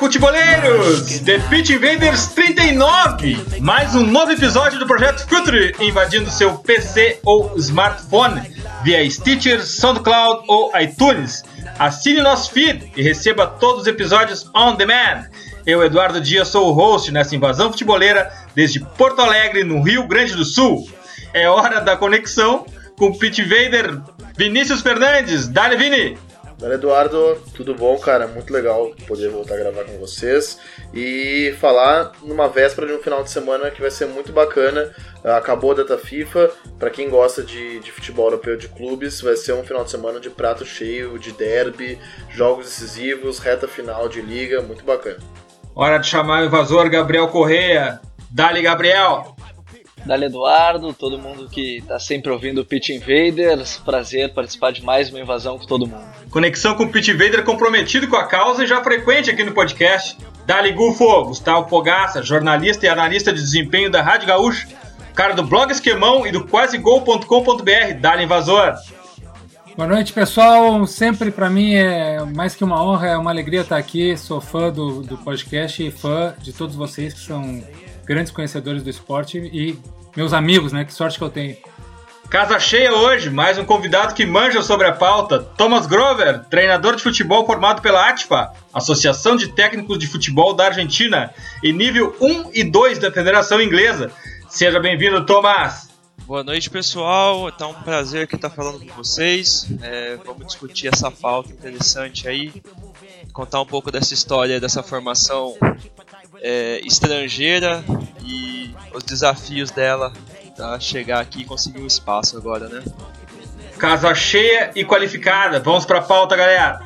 Futeboleiros! The Pitch Invaders 39! Mais um novo episódio do Projeto Future invadindo seu PC ou smartphone via Stitcher, SoundCloud ou iTunes. Assine nosso feed e receba todos os episódios on demand. Eu, Eduardo Dias, sou o host nessa invasão futeboleira desde Porto Alegre, no Rio Grande do Sul. É hora da conexão com o Pit Vader Vinícius Fernandes. Dale, Vini! Dale, Eduardo. Tudo bom, cara? Muito legal poder voltar a gravar com vocês e falar numa véspera de um final de semana que vai ser muito bacana. Acabou a data FIFA. Para quem gosta de, de futebol europeu de clubes, vai ser um final de semana de prato cheio, de derby, jogos decisivos, reta final de liga. Muito bacana. Hora de chamar o invasor Gabriel Correia. Dale, Gabriel! Dale Eduardo, todo mundo que está sempre ouvindo o Pitch Invaders. Prazer participar de mais uma invasão com todo mundo. Conexão com o Pitch Invader comprometido com a causa e já frequente aqui no podcast. Dali Gufo, Gustavo Fogaça, jornalista e analista de desempenho da Rádio Gaúcha, cara do blog Esquemão e do quasegol.com.br. Dali Invasor. Boa noite, pessoal. Sempre para mim é mais que uma honra, é uma alegria estar aqui. Sou fã do, do podcast e fã de todos vocês que são grandes conhecedores do esporte e meus amigos, né? Que sorte que eu tenho. Casa cheia hoje, mais um convidado que manja sobre a pauta. Thomas Grover, treinador de futebol formado pela ATFA, Associação de Técnicos de Futebol da Argentina, e nível 1 e 2 da Federação Inglesa. Seja bem-vindo, Thomas. Boa noite, pessoal. Tá um prazer aqui estar falando com vocês. É, vamos discutir essa pauta interessante aí, contar um pouco dessa história, dessa formação é, estrangeira e os desafios dela para chegar aqui e conseguir um espaço agora, né? Casa cheia e qualificada. Vamos para pauta, galera.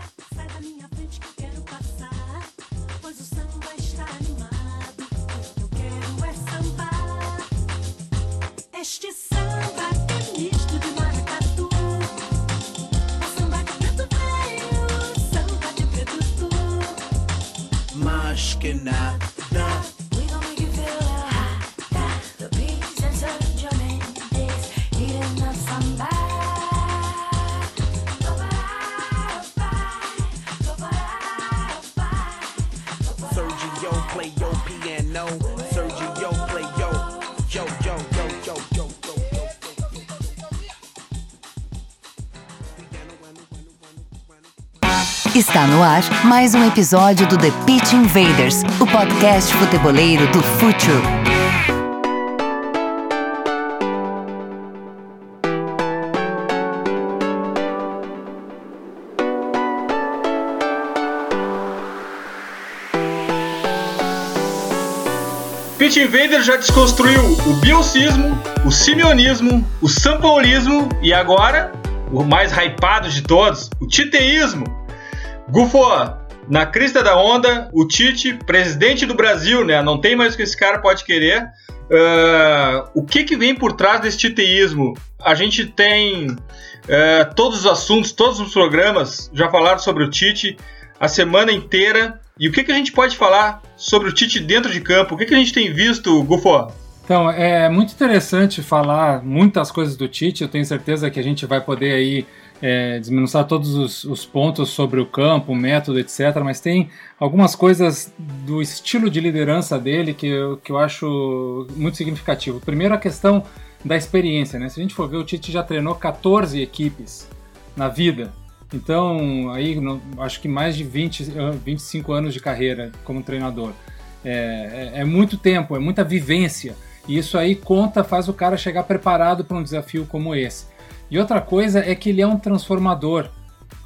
No ar mais um episódio do The Pitch Invaders, o podcast futeboleiro do Futuro. Pitch Invader já desconstruiu o biocismo, o simeonismo, o sampaulismo e agora, o mais hypado de todos, o titeísmo. Gufo, na crista da onda, o Tite, presidente do Brasil, né? Não tem mais o que esse cara pode querer. Uh, o que, que vem por trás desse titeísmo? A gente tem uh, todos os assuntos, todos os programas já falaram sobre o Tite a semana inteira. E o que, que a gente pode falar sobre o Tite dentro de campo? O que, que a gente tem visto, Gufo? Então, é muito interessante falar muitas coisas do Tite. Eu tenho certeza que a gente vai poder aí é, todos os, os, pontos sobre o campo, o método, etc. Mas tem algumas coisas do estilo de liderança dele que eu, que eu acho muito significativo. Primeiro, a questão da experiência. Né? Se a gente for ver, o Tite já treinou 14 equipes na vida. Então, aí acho que mais de 20, 25 anos de carreira como treinador. É, é, é muito tempo, é muita vivência. E isso aí conta, faz o cara chegar preparado para um desafio como esse. E outra coisa é que ele é um transformador.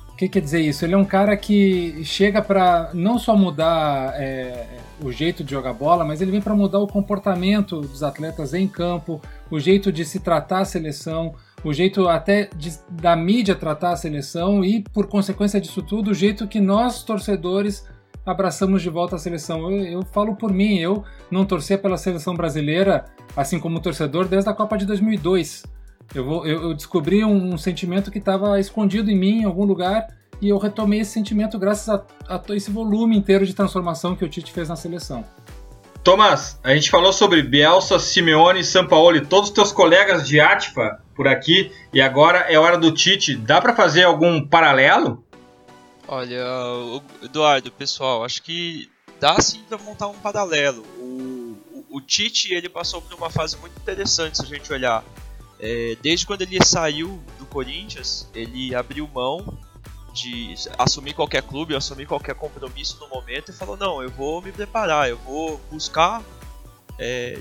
O que quer dizer isso? Ele é um cara que chega para não só mudar é, o jeito de jogar bola, mas ele vem para mudar o comportamento dos atletas em campo, o jeito de se tratar a seleção, o jeito até de, da mídia tratar a seleção e, por consequência disso tudo, o jeito que nós, torcedores, abraçamos de volta a seleção. Eu, eu falo por mim, eu não torcia pela seleção brasileira, assim como torcedor, desde a Copa de 2002. Eu, vou, eu, eu descobri um, um sentimento que estava escondido em mim em algum lugar e eu retomei esse sentimento graças a, a esse volume inteiro de transformação que o Tite fez na seleção. Tomás, a gente falou sobre Bielsa, Simeone, Sampaoli, todos os teus colegas de Atfa por aqui, e agora é hora do Tite. Dá para fazer algum paralelo? Olha, Eduardo, pessoal, acho que dá sim para montar um paralelo. O, o, o, Tite ele passou por uma fase muito interessante se a gente olhar. É, desde quando ele saiu do Corinthians, ele abriu mão de assumir qualquer clube, assumir qualquer compromisso no momento e falou: não, eu vou me preparar, eu vou buscar é,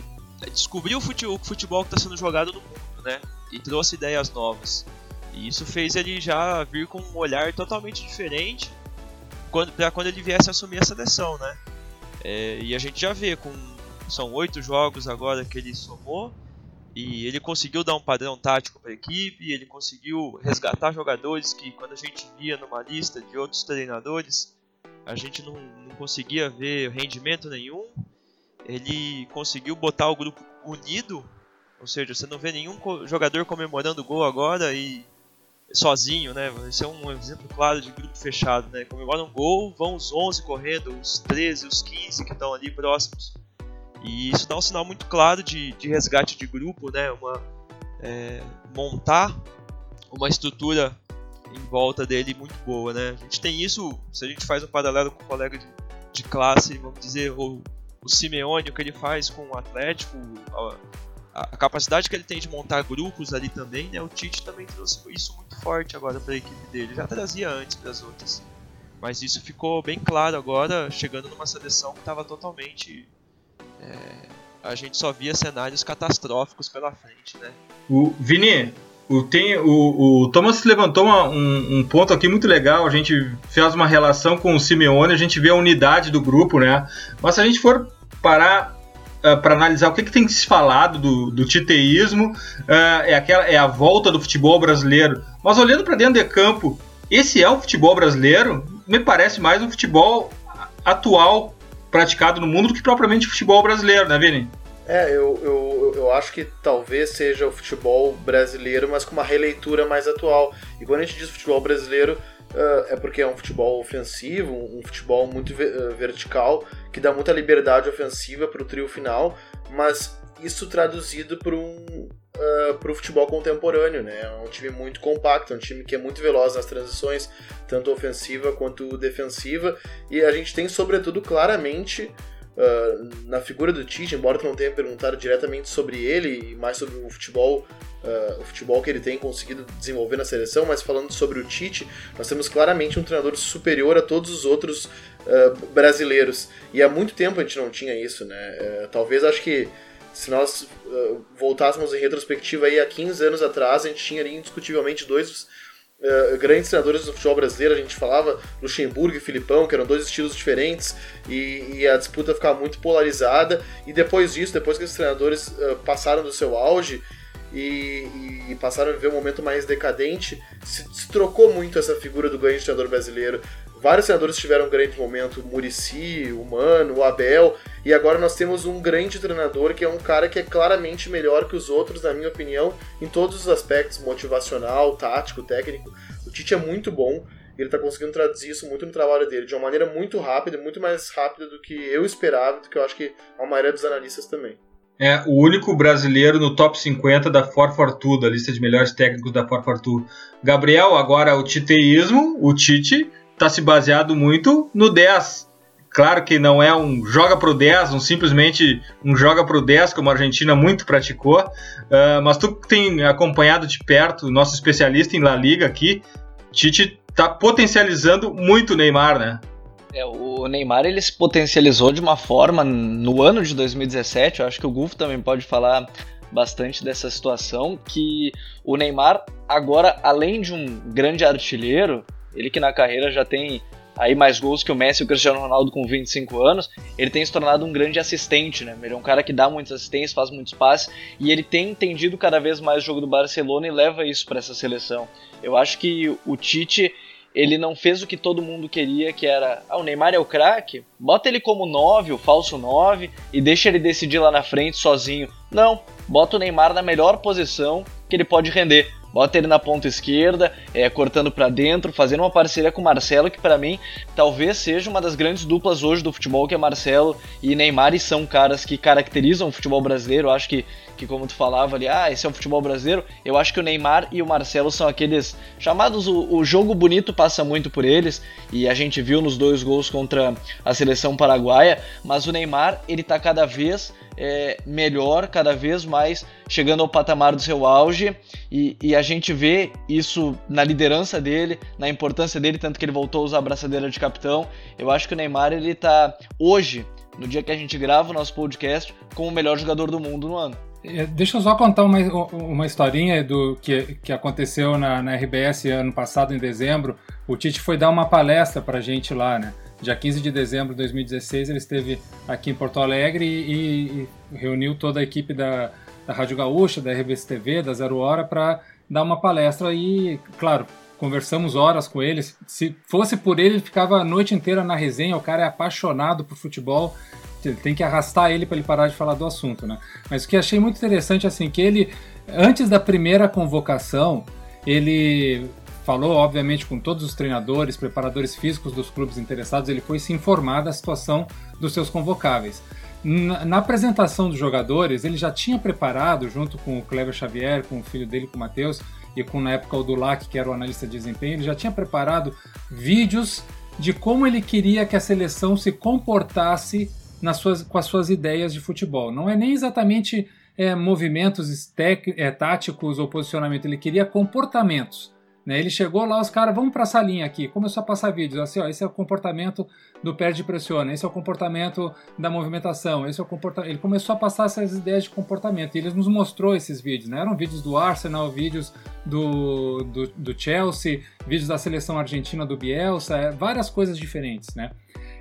descobrir o futebol que está sendo jogado no mundo, né? E trouxe ideias novas. E isso fez ele já vir com um olhar totalmente diferente quando, para quando ele viesse assumir a seleção, né? É, e a gente já vê com são oito jogos agora que ele somou e ele conseguiu dar um padrão tático para a equipe, ele conseguiu resgatar jogadores que quando a gente via numa lista de outros treinadores, a gente não, não conseguia ver rendimento nenhum. Ele conseguiu botar o grupo unido, ou seja, você não vê nenhum jogador comemorando o gol agora e sozinho, né? Esse é um exemplo claro de grupo fechado, né? Comemora um gol, vão os 11 correndo, os 13, os 15 que estão ali próximos. E isso dá um sinal muito claro de, de resgate de grupo, né? Uma, é, montar uma estrutura em volta dele muito boa, né? A gente tem isso, se a gente faz um paralelo com o colega de, de classe, vamos dizer, o, o Simeone, o que ele faz com o Atlético, a, a, capacidade que ele tem de montar grupos ali também, né? O Tite também trouxe isso muito forte agora para a equipe dele, já trazia antes para as outras. Mas isso ficou bem claro agora, chegando numa seleção que estava totalmente é, a gente só via cenários catastróficos pela frente, né? O Vini, o, tem, o, o Thomas levantou uma, um, um, ponto aqui muito legal. A gente fez uma relação com o Simeone, a gente vê a unidade do grupo, né? Mas se a gente for parar Uh, para analisar o que, que, tem se falado do, do titeísmo, uh, é, aquela, é a volta do futebol brasileiro. Mas olhando para dentro de campo, esse é o futebol brasileiro? Me parece mais um futebol atual praticado no mundo do que propriamente futebol brasileiro, né, Vini? É, eu, eu, eu acho que talvez seja o futebol brasileiro, mas com uma releitura mais atual. E quando a gente diz futebol brasileiro, uh, é porque é um futebol ofensivo, um futebol muito uh, vertical, que dá muita liberdade ofensiva para o trio final, mas isso traduzido para um, uh, pro futebol contemporâneo, né? É um time muito compacto, é um time que é muito veloz nas transições, tanto ofensiva quanto defensiva, e a gente tem, sobretudo, claramente Uh, na figura do Tite, embora tu não tenha perguntado diretamente sobre ele e mais sobre o futebol, uh, o futebol que ele tem conseguido desenvolver na seleção, mas falando sobre o Tite, nós temos claramente um treinador superior a todos os outros uh, brasileiros. E há muito tempo a gente não tinha isso, né? Eh, talvez acho que se nós uh, voltássemos em retrospectiva aí há 15 anos atrás, a gente tinha ali indiscutivelmente dois uh, grandes treinadores do futebol brasileiro. A gente falava Luxemburgo e Filipão, que eram dois estilos diferentes, e, e a disputa ficava muito polarizada. E depois disso, depois que esses treinadores uh, passaram do seu auge, e, e, passaram a viver um momento mais decadente, se, se, trocou muito essa figura do grande treinador brasileiro. Vários treinadores tiveram um grande momento, Murici, o Mano, o Abel, e agora nós temos um grande treinador que é um cara que é claramente melhor que os outros, na minha opinião, em todos os aspectos, motivacional, tático, técnico. O Tite é muito bom, ele está conseguindo traduzir isso muito no trabalho dele, de uma maneira muito rápida, muito mais rápida do que eu esperava, do que eu acho que a maioria dos analistas também. É o único brasileiro no top 50 da Forfortu, da lista de melhores técnicos da Forfortu. Gabriel, agora o titeísmo, o Tite, está se baseado muito no 10. Claro que não é um joga pro 10, um simplesmente um joga pro 10, como a Argentina muito praticou, uh, mas tu tem acompanhado de perto, nosso especialista em La Liga aqui, Tite está potencializando muito o Neymar, né? É, o Neymar ele se potencializou de uma forma no ano de 2017, eu acho que o Gulf também pode falar bastante dessa situação, que o Neymar agora, além de um grande artilheiro, ele que na carreira já tem aí mais gols que o Messi e o Cristiano Ronaldo com 25 anos, ele tem se tornado um grande assistente, né? Ele é um cara que dá muitas assistências, faz muitos passes e ele tem entendido cada vez mais o jogo do Barcelona e leva isso para essa seleção. Eu acho que o Tite ele não fez o que todo mundo queria, que era, ah, o Neymar é o craque, bota ele como 9, o falso 9 e deixa ele decidir lá na frente sozinho. Não, bota o Neymar na melhor posição que ele pode render Bota ele na ponta esquerda, é, cortando para dentro, fazendo uma parceria com o Marcelo, que para mim talvez seja uma das grandes duplas hoje do futebol, que é Marcelo e Neymar, e são caras que caracterizam o futebol brasileiro. Eu acho que, que como tu falava ali, ah, esse é o futebol brasileiro. Eu acho que o Neymar e o Marcelo são aqueles chamados. O, o jogo bonito passa muito por eles, e a gente viu nos dois gols contra a seleção paraguaia, mas o Neymar, ele tá cada vez é, melhor, cada vez mais chegando ao patamar do seu auge e, e, a gente vê isso na liderança dele, na importância dele, tanto que ele voltou a usar a braçadeira de capitão. Eu acho que o Neymar ele tá hoje, no dia que a gente grava o nosso podcast, como o melhor jogador do mundo no ano. É, deixa eu só contar uma, uma historinha do que, que aconteceu na, na RBS ano passado, em dezembro. O Tite foi dar uma palestra pra gente lá, né? dia 15 de dezembro de 2016, ele esteve aqui em Porto Alegre e, e reuniu toda a equipe da, da Rádio Gaúcha, da RBS TV, da Zero Hora, para dar uma palestra. E, claro, conversamos horas com ele. Se fosse por ele, ele ficava a noite inteira na resenha. O cara é apaixonado por futebol. Tem que arrastar ele para ele parar de falar do assunto, né? Mas o que achei muito interessante, assim, que ele, antes da primeira convocação, ele falou, obviamente, com todos os treinadores, preparadores físicos dos clubes interessados, ele foi se informar da situação dos seus convocáveis. Na, apresentação dos jogadores, ele já tinha preparado, junto com o Cleber Xavier, com o filho dele, com o Matheus, e com na época o Dulac, que era o analista de desempenho, ele já tinha preparado vídeos de como ele queria que a seleção se comportasse nas suas, com as suas ideias de futebol. Não é nem exatamente é, movimentos tec, é, táticos ou posicionamento, ele queria comportamentos. Né? Ele chegou lá, os caras, vamos para a salinha aqui, começou a passar vídeos, assim, ó, esse é o comportamento do perde pressiona, esse é o comportamento da movimentação, esse é o comportamento. Ele começou a passar essas ideias de comportamento e ele nos mostrou esses vídeos, né? Eram vídeos do Arsenal, vídeos do, do, do Chelsea, vídeos da seleção argentina do Bielsa, é, várias coisas diferentes, né?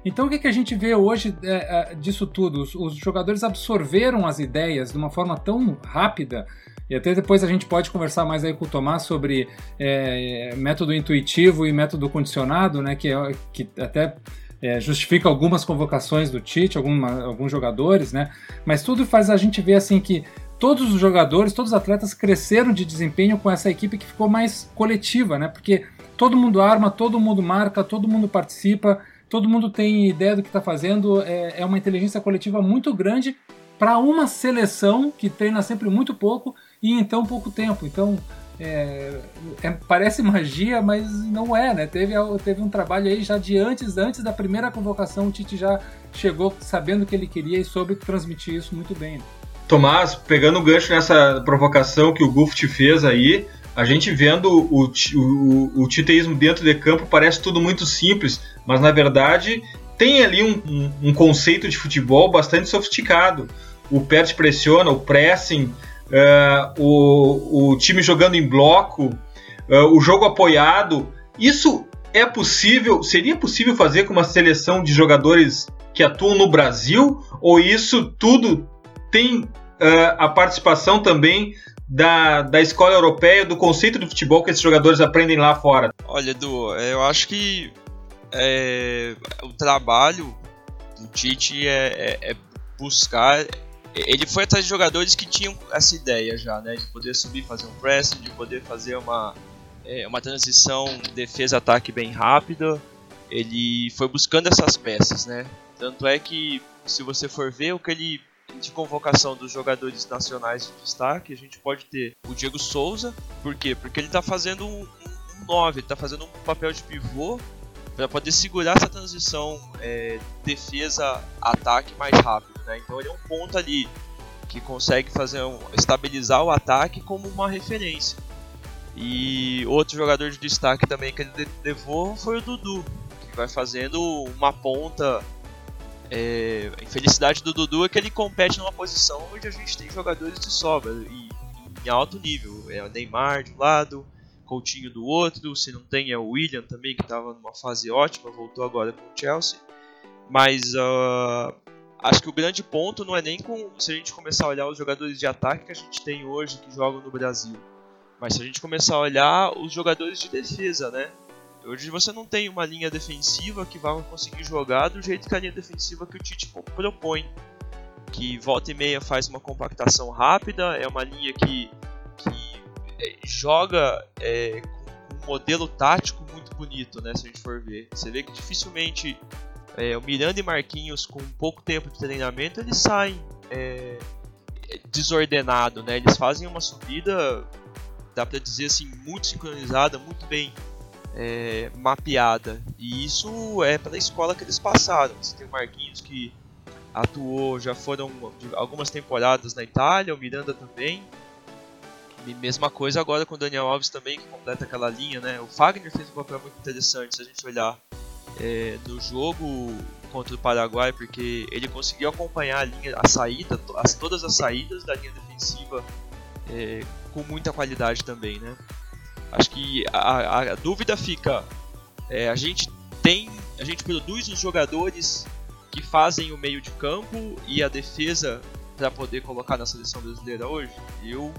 Então o que, que a gente vê hoje é, é, disso tudo? Os, os jogadores absorveram as ideias de uma forma tão rápida e até depois a gente pode conversar mais aí com o Tomás sobre é, método intuitivo e método condicionado, né? Que, é, que até é, justifica algumas convocações do Tite, alguma, alguns jogadores, né? Mas tudo faz a gente ver assim que todos os jogadores, todos os atletas cresceram de desempenho com essa equipe que ficou mais coletiva, né? Porque todo mundo arma, todo mundo marca, todo mundo participa, todo mundo tem ideia do que está fazendo. É, é uma inteligência coletiva muito grande para uma seleção que treina sempre muito pouco e em tão pouco tempo. Então, é, é, parece magia, mas não é, né? Teve, teve um trabalho aí já de antes, antes da primeira convocação, o Tite já chegou sabendo o que ele queria e soube transmitir isso muito bem. Né? Tomás, pegando o gancho nessa provocação que o Guft fez aí, a gente vendo o, o, o titeísmo dentro de campo parece tudo muito simples, mas na verdade tem ali um, um, um conceito de futebol bastante sofisticado. O perde pressiona, o pressing, uh, o, o time jogando em bloco, uh, o jogo apoiado. Isso é possível? Seria possível fazer com uma seleção de jogadores que atuam no Brasil? Ou isso tudo tem uh, a participação também da, da escola europeia, do conceito do futebol que esses jogadores aprendem lá fora? Olha, Edu, eu acho que é, o trabalho do Tite é, é, é buscar ele foi atrás de jogadores que tinham essa ideia já, né? De poder subir, fazer um pressing, de poder fazer uma, é, uma transição defesa-ataque bem rápida. Ele foi buscando essas peças, né? Tanto é que, se você for ver o que ele de convocação dos jogadores nacionais de destaque, a gente pode ter o Diego Souza. Por quê? Porque ele está fazendo um 9, ele está fazendo um papel de pivô para poder segurar essa transição é, defesa-ataque mais rápido. Né? Então ele é um ponto ali que consegue fazer um, estabilizar o ataque como uma referência. E outro jogador de destaque também que ele levou foi o Dudu, que vai fazendo uma ponta. É, a infelicidade do Dudu é que ele compete numa posição onde a gente tem jogadores de sobra e em alto nível. É o Neymar de um lado, Coutinho do outro, se não tem é o William também que estava numa fase ótima, voltou agora com o Chelsea. Mas uh, acho que o grande ponto não é nem com se a gente começar a olhar os jogadores de ataque que a gente tem hoje que jogam no Brasil, mas se a gente começar a olhar os jogadores de defesa, né? Hoje você não tem uma linha defensiva que vai conseguir jogar do jeito que a linha defensiva que o Tite propõe, que volta e meia faz uma compactação rápida, é uma linha que, que é, joga é, com um modelo tático muito bonito, né? Se a gente for ver. Você vê que dificilmente é, o Miranda e Marquinhos, com pouco tempo de treinamento, eles saem é, desordenado, né? Eles fazem uma subida, dá para dizer assim, muito sincronizada, muito bem é, mapeada. E isso é para a escola que eles passaram. Você tem o Marquinhos que atuou, já foram algumas temporadas na Itália, o Miranda também. E mesma coisa agora com o Daniel Alves também, que completa aquela linha, né? O Fagner fez um papel muito interessante se a gente olhar é, no jogo contra o Paraguai, porque ele conseguiu acompanhar a linha, a saída, as, todas as saídas da linha defensiva é, com muita qualidade também, né? Acho que a, a dúvida fica, é, a gente tem, a gente produz os jogadores que fazem o meio de campo e a defesa para poder colocar na seleção brasileira hoje? Eu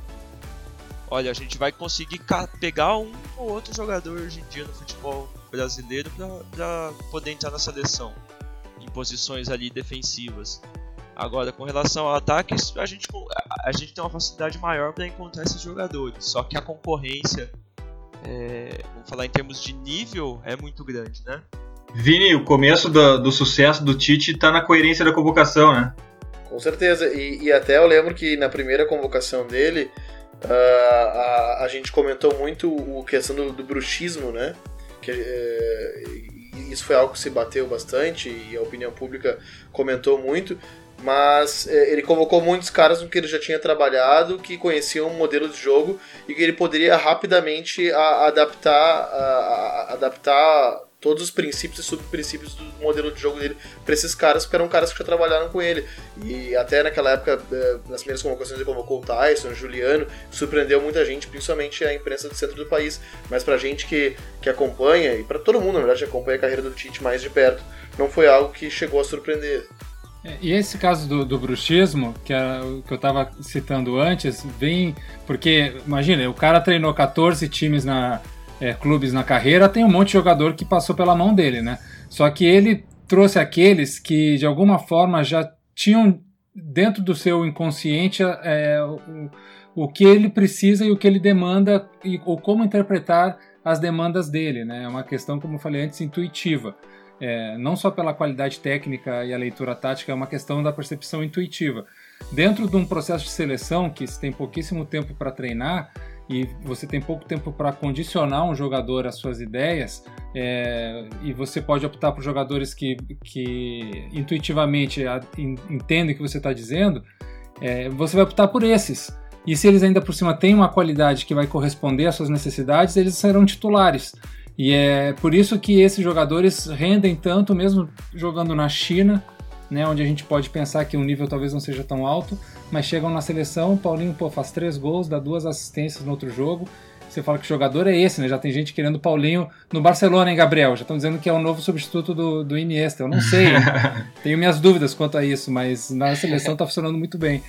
olha, a gente vai conseguir pegar um ou outro jogador hoje em dia no futebol brasileiro para poder entrar na seleção em posições ali defensivas. Agora, com relação ao ataques, a gente, a gente tem uma facilidade maior para encontrar esses jogadores. Só que a concorrência, é, vamos falar em termos de nível, é muito grande, né? Vini, o começo do, do sucesso do Tite está na coerência da convocação, né? Com certeza. E, e, até eu lembro que na primeira convocação dele, uh, a, a gente comentou muito o questão do, do bruxismo, né? Que, uh, isso foi algo que se bateu bastante e a opinião pública comentou muito. Mas uh, ele convocou muitos caras com que ele já tinha trabalhado, que conheciam o modelo de jogo e que ele poderia rapidamente a, adaptar, a, adaptar todos os princípios e subprincípios do modelo de jogo dele para esses caras, porque eram caras que já trabalharam com ele. E até naquela época, eh, nas primeiras convocações, ele convocou o Tyson, o Juliano, surpreendeu muita gente, principalmente a imprensa do centro do país. Mas pra gente que, que acompanha, e para todo mundo, na verdade, que acompanha a carreira do Tite mais de perto, não foi algo que chegou a surpreender. É, e esse caso do, do bruxismo, que, é que eu estava citando antes, vem porque, imagina, o cara treinou 14 times na, é, clubes na carreira, tem um monte de jogador que passou pela mão dele, né? Só que ele trouxe aqueles que de alguma forma já tinham dentro do seu inconsciente é, o, o que ele precisa e o que ele demanda e, ou como interpretar as demandas dele, né? É uma questão, como eu falei antes, intuitiva. É, não só pela qualidade técnica e a leitura tática, é uma questão da percepção intuitiva. Dentro de um processo de seleção que se tem pouquíssimo tempo para treinar, e você tem pouco tempo para condicionar um jogador às suas ideias, é, e você pode optar por jogadores que, que intuitivamente entendem o que você está dizendo, é, você vai optar por esses. E se eles ainda por cima têm uma qualidade que vai corresponder às suas necessidades, eles serão titulares. E é por isso que esses jogadores rendem tanto, mesmo jogando na China, né, onde a gente pode pensar que o nível talvez não seja tão alto, mas chegam na seleção, o Paulinho pô, faz três gols, dá duas assistências no outro jogo. Você fala que o jogador é esse, né? Já tem gente querendo Paulinho no Barcelona, hein, Gabriel? Já estão dizendo que é o novo substituto do, do Iniesta. Eu não sei, tenho minhas dúvidas quanto a isso, mas na seleção está funcionando muito bem.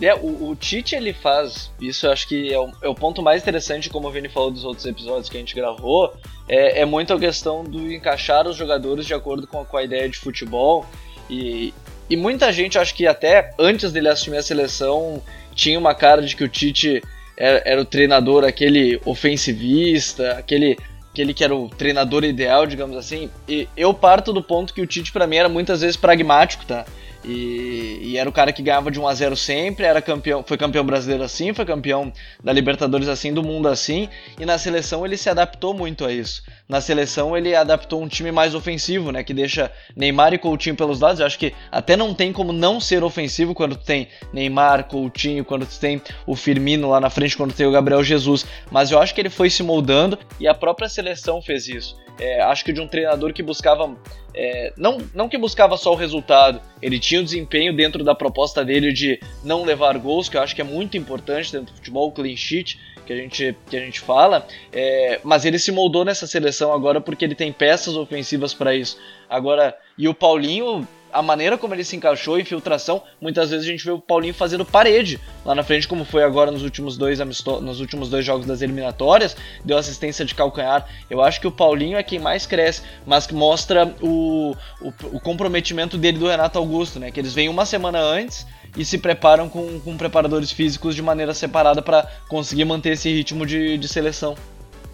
É, o, o, Tite ele faz isso, eu acho que é o, é o, ponto mais interessante, como o Vini falou dos outros episódios que a gente gravou, é, é muito a questão do encaixar os jogadores de acordo com a, com a ideia de futebol e, e muita gente, acho que até antes dele assumir a seleção, tinha uma cara de que o Tite era, era o treinador, aquele ofensivista, aquele, aquele que era o treinador ideal, digamos assim. E eu parto do ponto que o Tite, para mim, era muitas vezes pragmático, tá? E, e, era o cara que ganhava de 1 a 0 sempre, era campeão, foi campeão brasileiro assim, foi campeão da Libertadores assim, do mundo assim, e na seleção ele se adaptou muito a isso. Na seleção ele adaptou um time mais ofensivo, né, que deixa Neymar e Coutinho pelos lados. Eu acho que até não tem como não ser ofensivo quando tu tem Neymar, Coutinho, quando tu tem o Firmino lá na frente, quando tu tem o Gabriel Jesus. Mas eu acho que ele foi se moldando e a própria seleção fez isso. É, acho que de um treinador que buscava é, não, não que buscava só o resultado, ele tinha o desempenho dentro da proposta dele de não levar gols, que eu acho que é muito importante dentro do futebol, o clean sheet que a gente, que a gente fala, é, mas ele se moldou nessa seleção agora porque ele tem peças ofensivas para isso. Agora, e o Paulinho a maneira como ele se encaixou, infiltração, muitas vezes a gente vê o Paulinho fazendo parede lá na frente, como foi agora nos últimos dois nos últimos dois jogos das eliminatórias, deu assistência de calcanhar. Eu acho que o Paulinho é quem mais cresce, mas que mostra o, o, o comprometimento dele do Renato Augusto, né? Que eles vêm uma semana antes e se preparam com, com preparadores físicos de maneira separada para conseguir manter esse ritmo de, de seleção.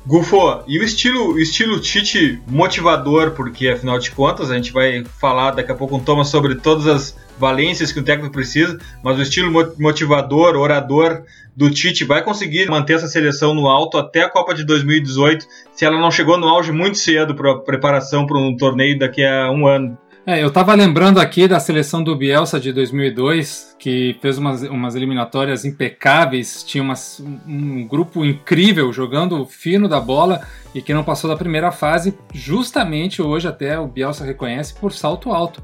Gufo, e o estilo, estilo Tite motivador, porque afinal de contas a gente vai falar daqui a pouco um toma sobre todas as valências que o técnico precisa, mas o estilo motivador, orador do Tite vai conseguir manter essa seleção no alto até a Copa de 2018, se ela não chegou no auge muito cedo para preparação para um torneio daqui a um ano. É, eu estava lembrando aqui da seleção do Bielsa de 2002, que fez umas, umas eliminatórias impecáveis, tinha umas, um grupo incrível jogando fino da bola e que não passou da primeira fase, justamente hoje até o Bielsa reconhece por salto alto.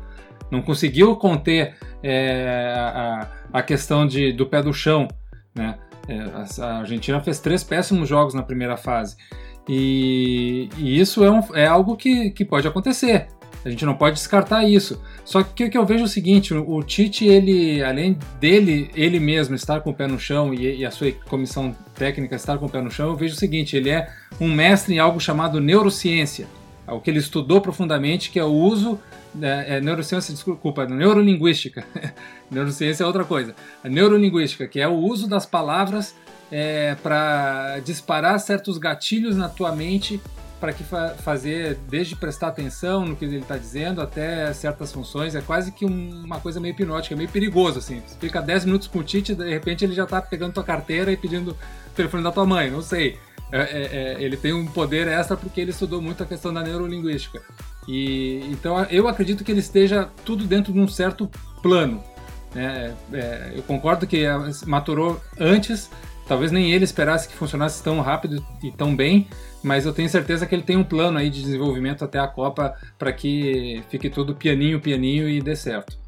Não conseguiu conter é, a, a, questão de, do pé do chão. Né? É, a Argentina fez três péssimos jogos na primeira fase. E, e isso é, um, é algo que, que pode acontecer. A gente não pode descartar isso. Só que o que eu vejo é o seguinte: o Tite, ele, além dele, ele mesmo estar com o pé no chão e, e, a sua comissão técnica estar com o pé no chão, eu vejo o seguinte: ele é um mestre em algo chamado neurociência, é o que ele estudou profundamente, que é o uso é, é, neurociência, desculpa, neurolinguística. neurociência é outra coisa. A neurolinguística, que é o uso das palavras é, para disparar certos gatilhos na tua mente para que fa fazer, desde prestar atenção no que ele está dizendo até certas funções, é quase que um, uma coisa meio hipnótica, meio perigoso, assim. Você fica 10 minutos com o Tite, de repente ele já está pegando tua carteira e pedindo o telefone da tua mãe, não sei. É, é, é, ele tem um poder extra porque ele estudou muito a questão da neurolinguística. E, então eu acredito que ele esteja tudo dentro de um certo plano. Né? É, eu concordo que maturou antes, talvez nem ele esperasse que funcionasse tão rápido e tão bem, mas eu tenho certeza que ele tem um plano aí de desenvolvimento até a Copa para que fique tudo pianinho, pianinho e dê certo.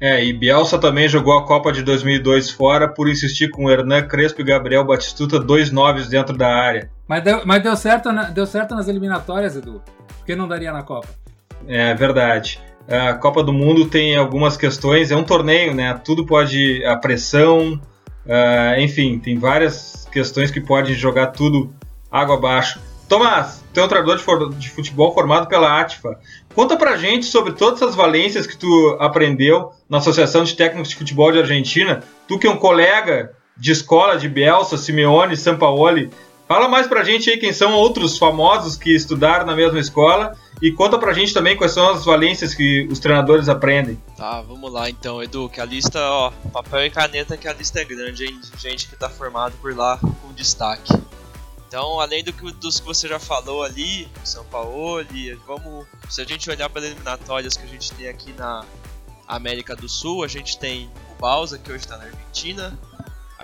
É, e Bielsa também jogou a Copa de 2002 fora por insistir com Hernan Crespo e Gabriel Batistuta, dois noves dentro da área. Mas deu, mas deu, certo, deu certo nas eliminatórias, Edu. Por que não daria na Copa? É verdade. A Copa do Mundo tem algumas questões, é um torneio, né? Tudo pode. A pressão, uh, enfim, tem várias questões que podem jogar tudo água abaixo. Tomás, tu é um treinador de, futebol formado pela ATFA. Conta pra gente sobre todas as valências que tu aprendeu na Associação de Técnicos de Futebol de Argentina. Tu que é um colega de escola de Bielsa, Simeone, Sampaoli. Fala mais pra gente aí quem são outros famosos que estudaram na mesma escola e conta pra gente também quais são as valências que os treinadores aprendem. Tá, vamos lá então, Edu, que a lista, ó, papel e caneta que a lista é grande, hein? Gente que tá formado por lá com destaque. Então, além do que, dos que você já falou ali, São Paulo, vamos. Se a gente olhar para as eliminatórias que a gente tem aqui na América do Sul, a gente tem o Balsa, que hoje está na Argentina.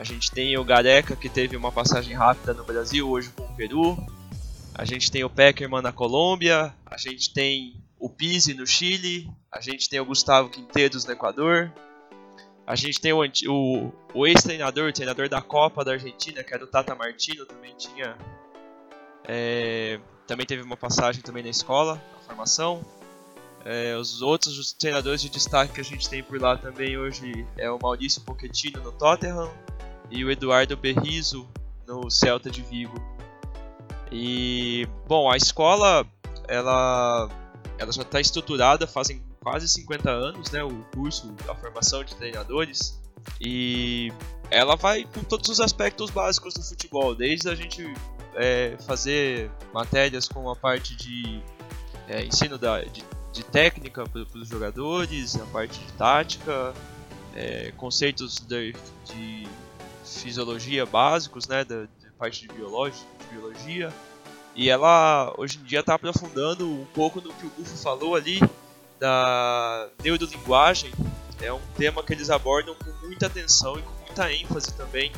A gente tem o Gareca, que teve uma passagem rápida no Brasil, hoje com o Peru. A gente tem o Peckerman na Colômbia. A gente tem o Pise no Chile. A gente tem o Gustavo Quintedos no Equador. A gente tem o, o, o ex-treinador, treinador da Copa da Argentina, que era o Tata Martino, também tinha. É, também teve uma passagem também na escola, na formação. É, os outros os treinadores de destaque que a gente tem por lá também hoje é o Maurício Pochettino no Tottenham e o Eduardo Berrizo no Celta de Vigo. E bom, a escola ela ela já está estruturada fazem quase 50 anos, né, o curso, a formação de treinadores, e ela vai com todos os aspectos básicos do futebol, desde a gente é, fazer matérias com a parte de é, ensino da, de, de técnica para os jogadores, a parte de tática, é, conceitos de, de, fisiologia básicos, né, da, da parte de, biologia, de biologia. E ela hoje em dia está aprofundando um pouco no que o Gufo falou ali, da neurolinguagem é um tema que eles abordam com muita atenção e com muita ênfase também,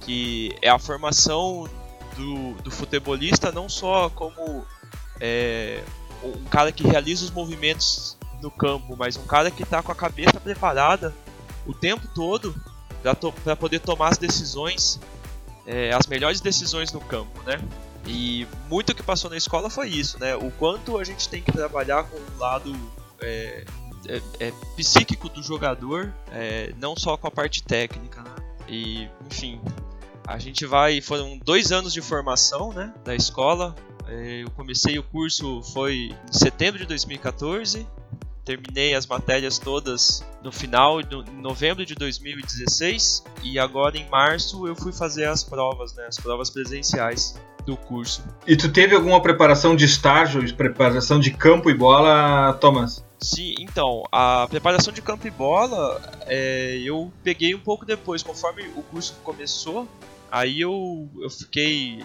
que é a formação do, do futebolista não só como é, um cara que realiza os movimentos no campo, mas um cara que está com a cabeça preparada o tempo todo para poder tomar as decisões, é, as melhores decisões no campo, né? E muito que passou na escola foi isso, né? O quanto a gente tem que trabalhar com o lado é, é, psíquico do jogador, não só com a parte técnica, né? E, enfim, a gente vai. Foram dois anos de formação, né? Da escola. Eu comecei o curso foi em setembro de 2014 terminei as matérias todas no final, de novembro de 2016, e agora em março eu fui fazer as provas, né, as provas presenciais do curso. E tu teve alguma preparação de estágio, de preparação de campo e bola, Thomas? Sim, então, a preparação de campo e bola é, eu peguei um pouco depois, conforme o curso começou, aí eu, eu fiquei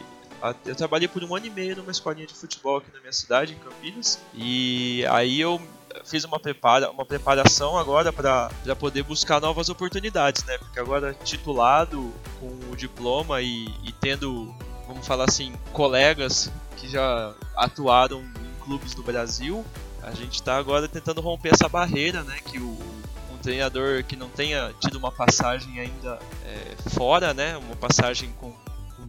eu trabalhei por um ano e meio numa escolinha de futebol aqui na minha cidade, em Campinas. E aí eu fiz uma, prepara, uma preparação agora para poder buscar novas oportunidades, né? Porque agora titulado com o diploma e, e tendo, vamos falar assim, colegas que já atuaram em clubes do Brasil, a gente está agora tentando romper essa barreira, né? Que o, um treinador que não tenha tido uma passagem ainda é, fora, né? Uma passagem com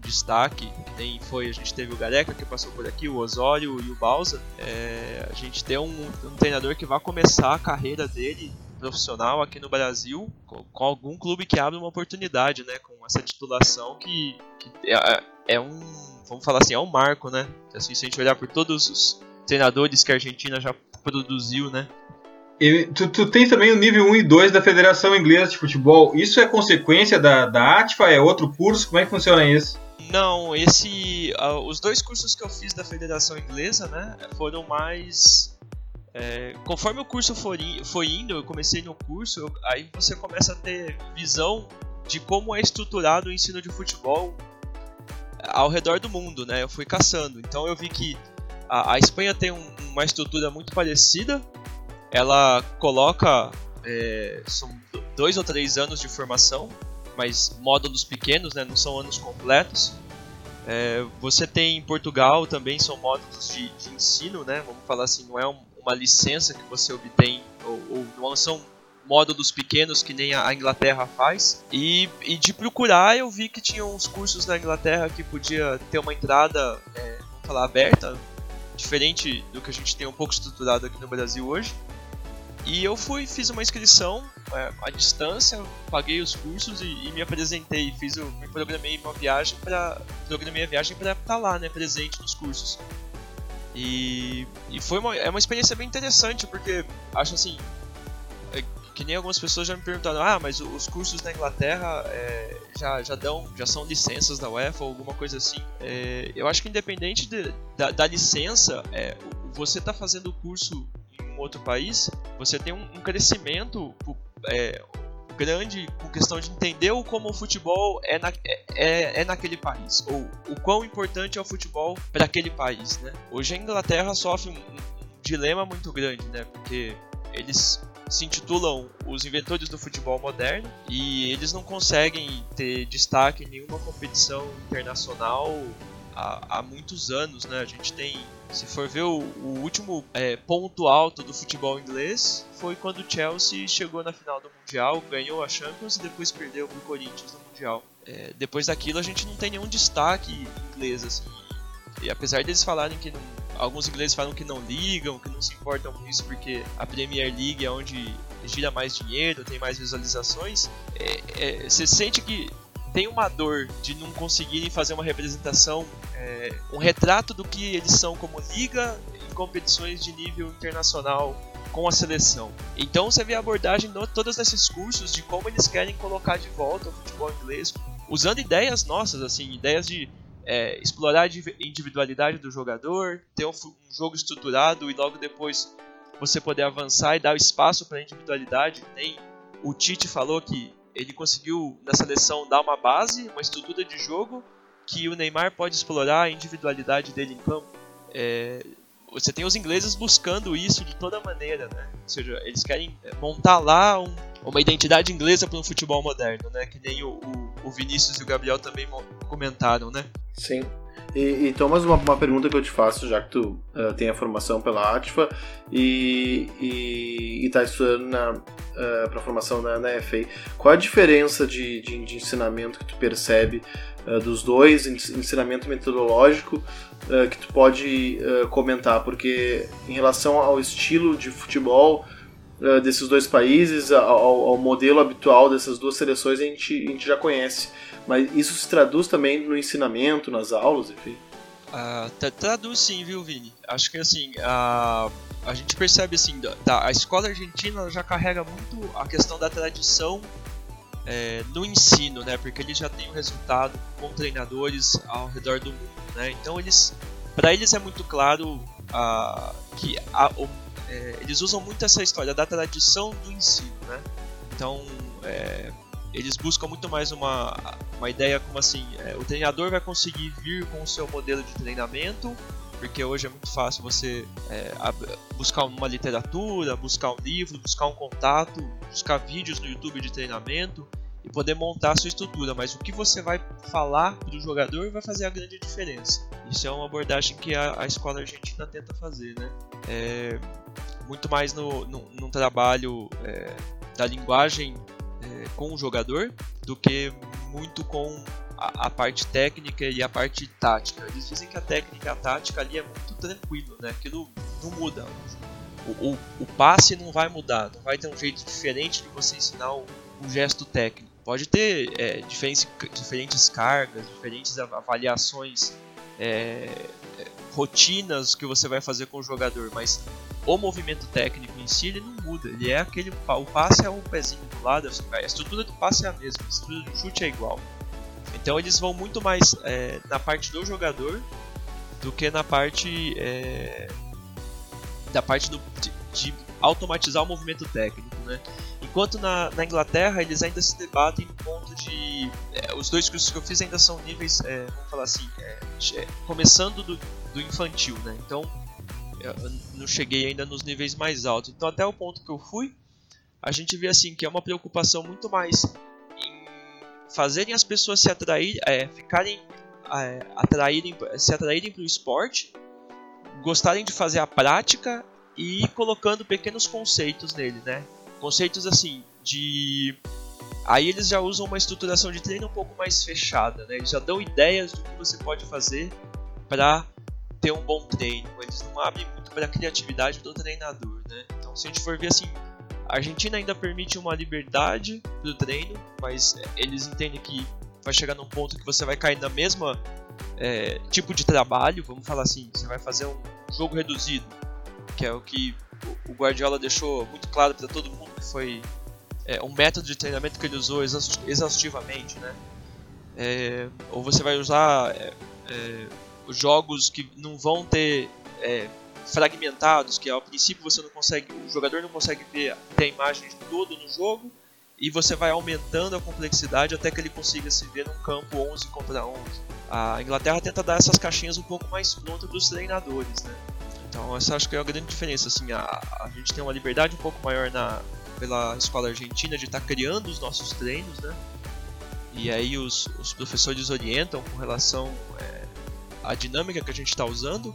destaque, que nem foi, a gente teve o Gareca que passou por aqui, o Osório e o Balsa, é, a gente tem um, um, treinador que vai começar a carreira dele profissional aqui no Brasil com, com, algum clube que abre uma oportunidade, né, com essa titulação que, que é, é, um, vamos falar assim, é um marco, né, assim, se a gente olhar por todos os treinadores que a Argentina já produziu, né, tu, tu tens também o nível 1 e 2 da Federação Inglesa de Futebol. Isso é consequência da, da ATFA? É outro curso? Como é que funciona isso? Não, esse. Uh, os dois cursos que eu fiz da Federação Inglesa, né, foram mais. É, conforme o curso for, foi indo, eu comecei no curso, eu, aí você começa a ter visão de como é estruturado o ensino de futebol ao redor do mundo, né? Eu fui caçando, então eu vi que a, a Espanha tem um, uma estrutura muito parecida. Ela coloca é, são dois ou três anos de formação mas módulos pequenos, né, não são anos completos. É, você tem em Portugal também são módulos de, de ensino, né, vamos falar assim, não é um, uma licença que você obtém, ou, ou, não são módulos pequenos que nem a Inglaterra faz. E, e, de procurar eu vi que tinha uns cursos na Inglaterra que podia ter uma entrada, é, vamos falar, aberta, diferente do que a gente tem um pouco estruturado aqui no Brasil hoje. E eu fui, fiz uma inscrição é, à distância, paguei os cursos e, e, me apresentei, fiz o, me programei uma viagem para programei a viagem para estar lá, né, presente nos cursos. E, e foi uma, é uma experiência bem interessante porque acho assim é, que nem algumas pessoas já me perguntaram, ah, mas os cursos na Inglaterra é, já, já dão, já são licenças da UEFA ou alguma coisa assim. É, eu acho que independente de, da, da, licença, é, você está fazendo o curso um outro país, você tem um, um crescimento é, grande com questão de entender como o futebol é, na, é, é, é naquele país, ou o quão importante é o futebol para aquele país. Né? Hoje a Inglaterra sofre um, um dilema muito grande, né? porque eles se intitulam os inventores do futebol moderno e eles não conseguem ter destaque em nenhuma competição internacional há, há muitos anos, né? A gente tem se for ver o, o último é, ponto alto do futebol inglês foi quando o Chelsea chegou na final do Mundial, ganhou a Champions e depois perdeu para o Corinthians no Mundial. É, depois daquilo a gente não tem nenhum destaque inglês assim. E apesar deles falarem que não, alguns ingleses falam que não ligam, que não se importam com isso porque a Premier League é onde gira mais dinheiro, tem mais visualizações, é, é, você sente que tem uma dor de não conseguirem fazer uma representação, um retrato do que eles são como liga em competições de nível internacional com a seleção. Então você vê a abordagem de todos esses cursos de como eles querem colocar de volta o futebol inglês, usando ideias nossas, assim, ideias de é, explorar a individualidade do jogador, ter um, um jogo estruturado e logo depois você poder avançar e dar espaço para a individualidade. Nem o Tite falou que ele conseguiu na seleção dar uma base, uma estrutura de jogo que o Neymar pode explorar a individualidade dele em campo. É, você tem os ingleses buscando isso de toda maneira, né? Ou seja, eles querem montar lá um, uma identidade inglesa para o futebol moderno, né? Que nem o, o, o, Vinícius e o Gabriel também comentaram, né? Sim. E, e Thomas, uma, uma, pergunta que eu te faço, já que tu uh, tem a formação pela ATFA e está estudando uh, eh, para formação na, na FA, qual a diferença de, de, de ensinamento que tu percebe uh, dos dois, ensinamento metodológico que tu pode comentar? Porque em relação ao estilo de futebol desses dois países, ao, ao modelo habitual dessas duas seleções, a gente, a gente já conhece mas isso se traduz também no ensinamento, nas aulas, enfim? Uh, traduz sim, viu, Vini? Acho que assim, a, a gente percebe assim, da, a escola argentina já carrega muito a questão da tradição é, no ensino, né? Porque eles já têm o resultado com treinadores ao redor do mundo, né? Então eles, para eles é muito claro uh, que a, o, é, eles usam muito essa história da tradição do ensino, né? Então é, eles buscam muito mais uma, uma ideia como assim, é, o treinador vai conseguir vir com o seu modelo de treinamento, porque hoje é muito fácil você é, buscar uma literatura, buscar um livro, buscar um contato, buscar vídeos no YouTube de treinamento poder montar a sua estrutura, mas o que você vai falar para o jogador vai fazer a grande diferença. Isso é uma abordagem que a, a escola argentina tenta fazer, né? É, muito mais no, no, no trabalho é, da linguagem é, com o jogador do que muito com a, a, parte técnica e a parte tática. Eles dizem que a técnica a tática ali é muito tranquilo, né? Aquilo não muda. O, o, o passe não vai mudar, não vai ter um jeito diferente de você ensinar o gesto técnico. Pode ter é, diferentes, diferentes cargas, diferentes avaliações, é, é, rotinas que você vai fazer com o jogador, mas o movimento técnico em si ele não muda. Ele é aquele. O passe é um pezinho do lado, a estrutura do passe é a mesma, a estrutura do chute é igual. Então eles vão muito mais é, na parte do jogador do que na parte. É, da parte do, de, de, automatizar o movimento técnico. Né? Enquanto na, na, Inglaterra eles ainda se debatem no ponto de. É, os dois cursos que eu fiz ainda são níveis, é, vamos falar assim, é, começando do, do infantil. Né? Então não cheguei ainda nos níveis mais altos. Então até o ponto que eu fui, a gente vê assim que é uma preocupação muito mais em fazerem as pessoas se atrair, é, ficarem é, atraírem, se atraírem para o esporte, gostarem de fazer a prática e colocando pequenos conceitos nele, né? Conceitos assim de Aí eles já usam uma estruturação de treino um pouco mais fechada, né? Eles já dão ideias do que você pode fazer para ter um bom treino, eles não abrem muito para a criatividade do treinador, né? Então, se a gente for ver assim, a Argentina ainda permite uma liberdade do treino, mas eles entendem que vai chegar num ponto que você vai cair na mesma é, tipo de trabalho, vamos falar assim, você vai fazer um jogo reduzido, que é o que o Guardiola deixou muito claro para todo mundo que foi é, um método de treinamento que ele usou exaustivamente, né? É, ou você vai usar é, é jogos que não vão ter é, fragmentados, que ao princípio você não consegue, o jogador não consegue ver ter a imagem de todo no jogo, e você vai aumentando a complexidade até que ele consiga se ver num campo 11 contra 11. A Inglaterra tenta dar essas caixinhas um pouco mais prontas para os treinadores, né? Então essa acho que é a grande diferença, assim, a, a gente tem uma liberdade um pouco maior na pela escola argentina de estar tá criando os nossos treinos, né? E aí os, os professores orientam com relação é, a dinâmica que a gente está usando,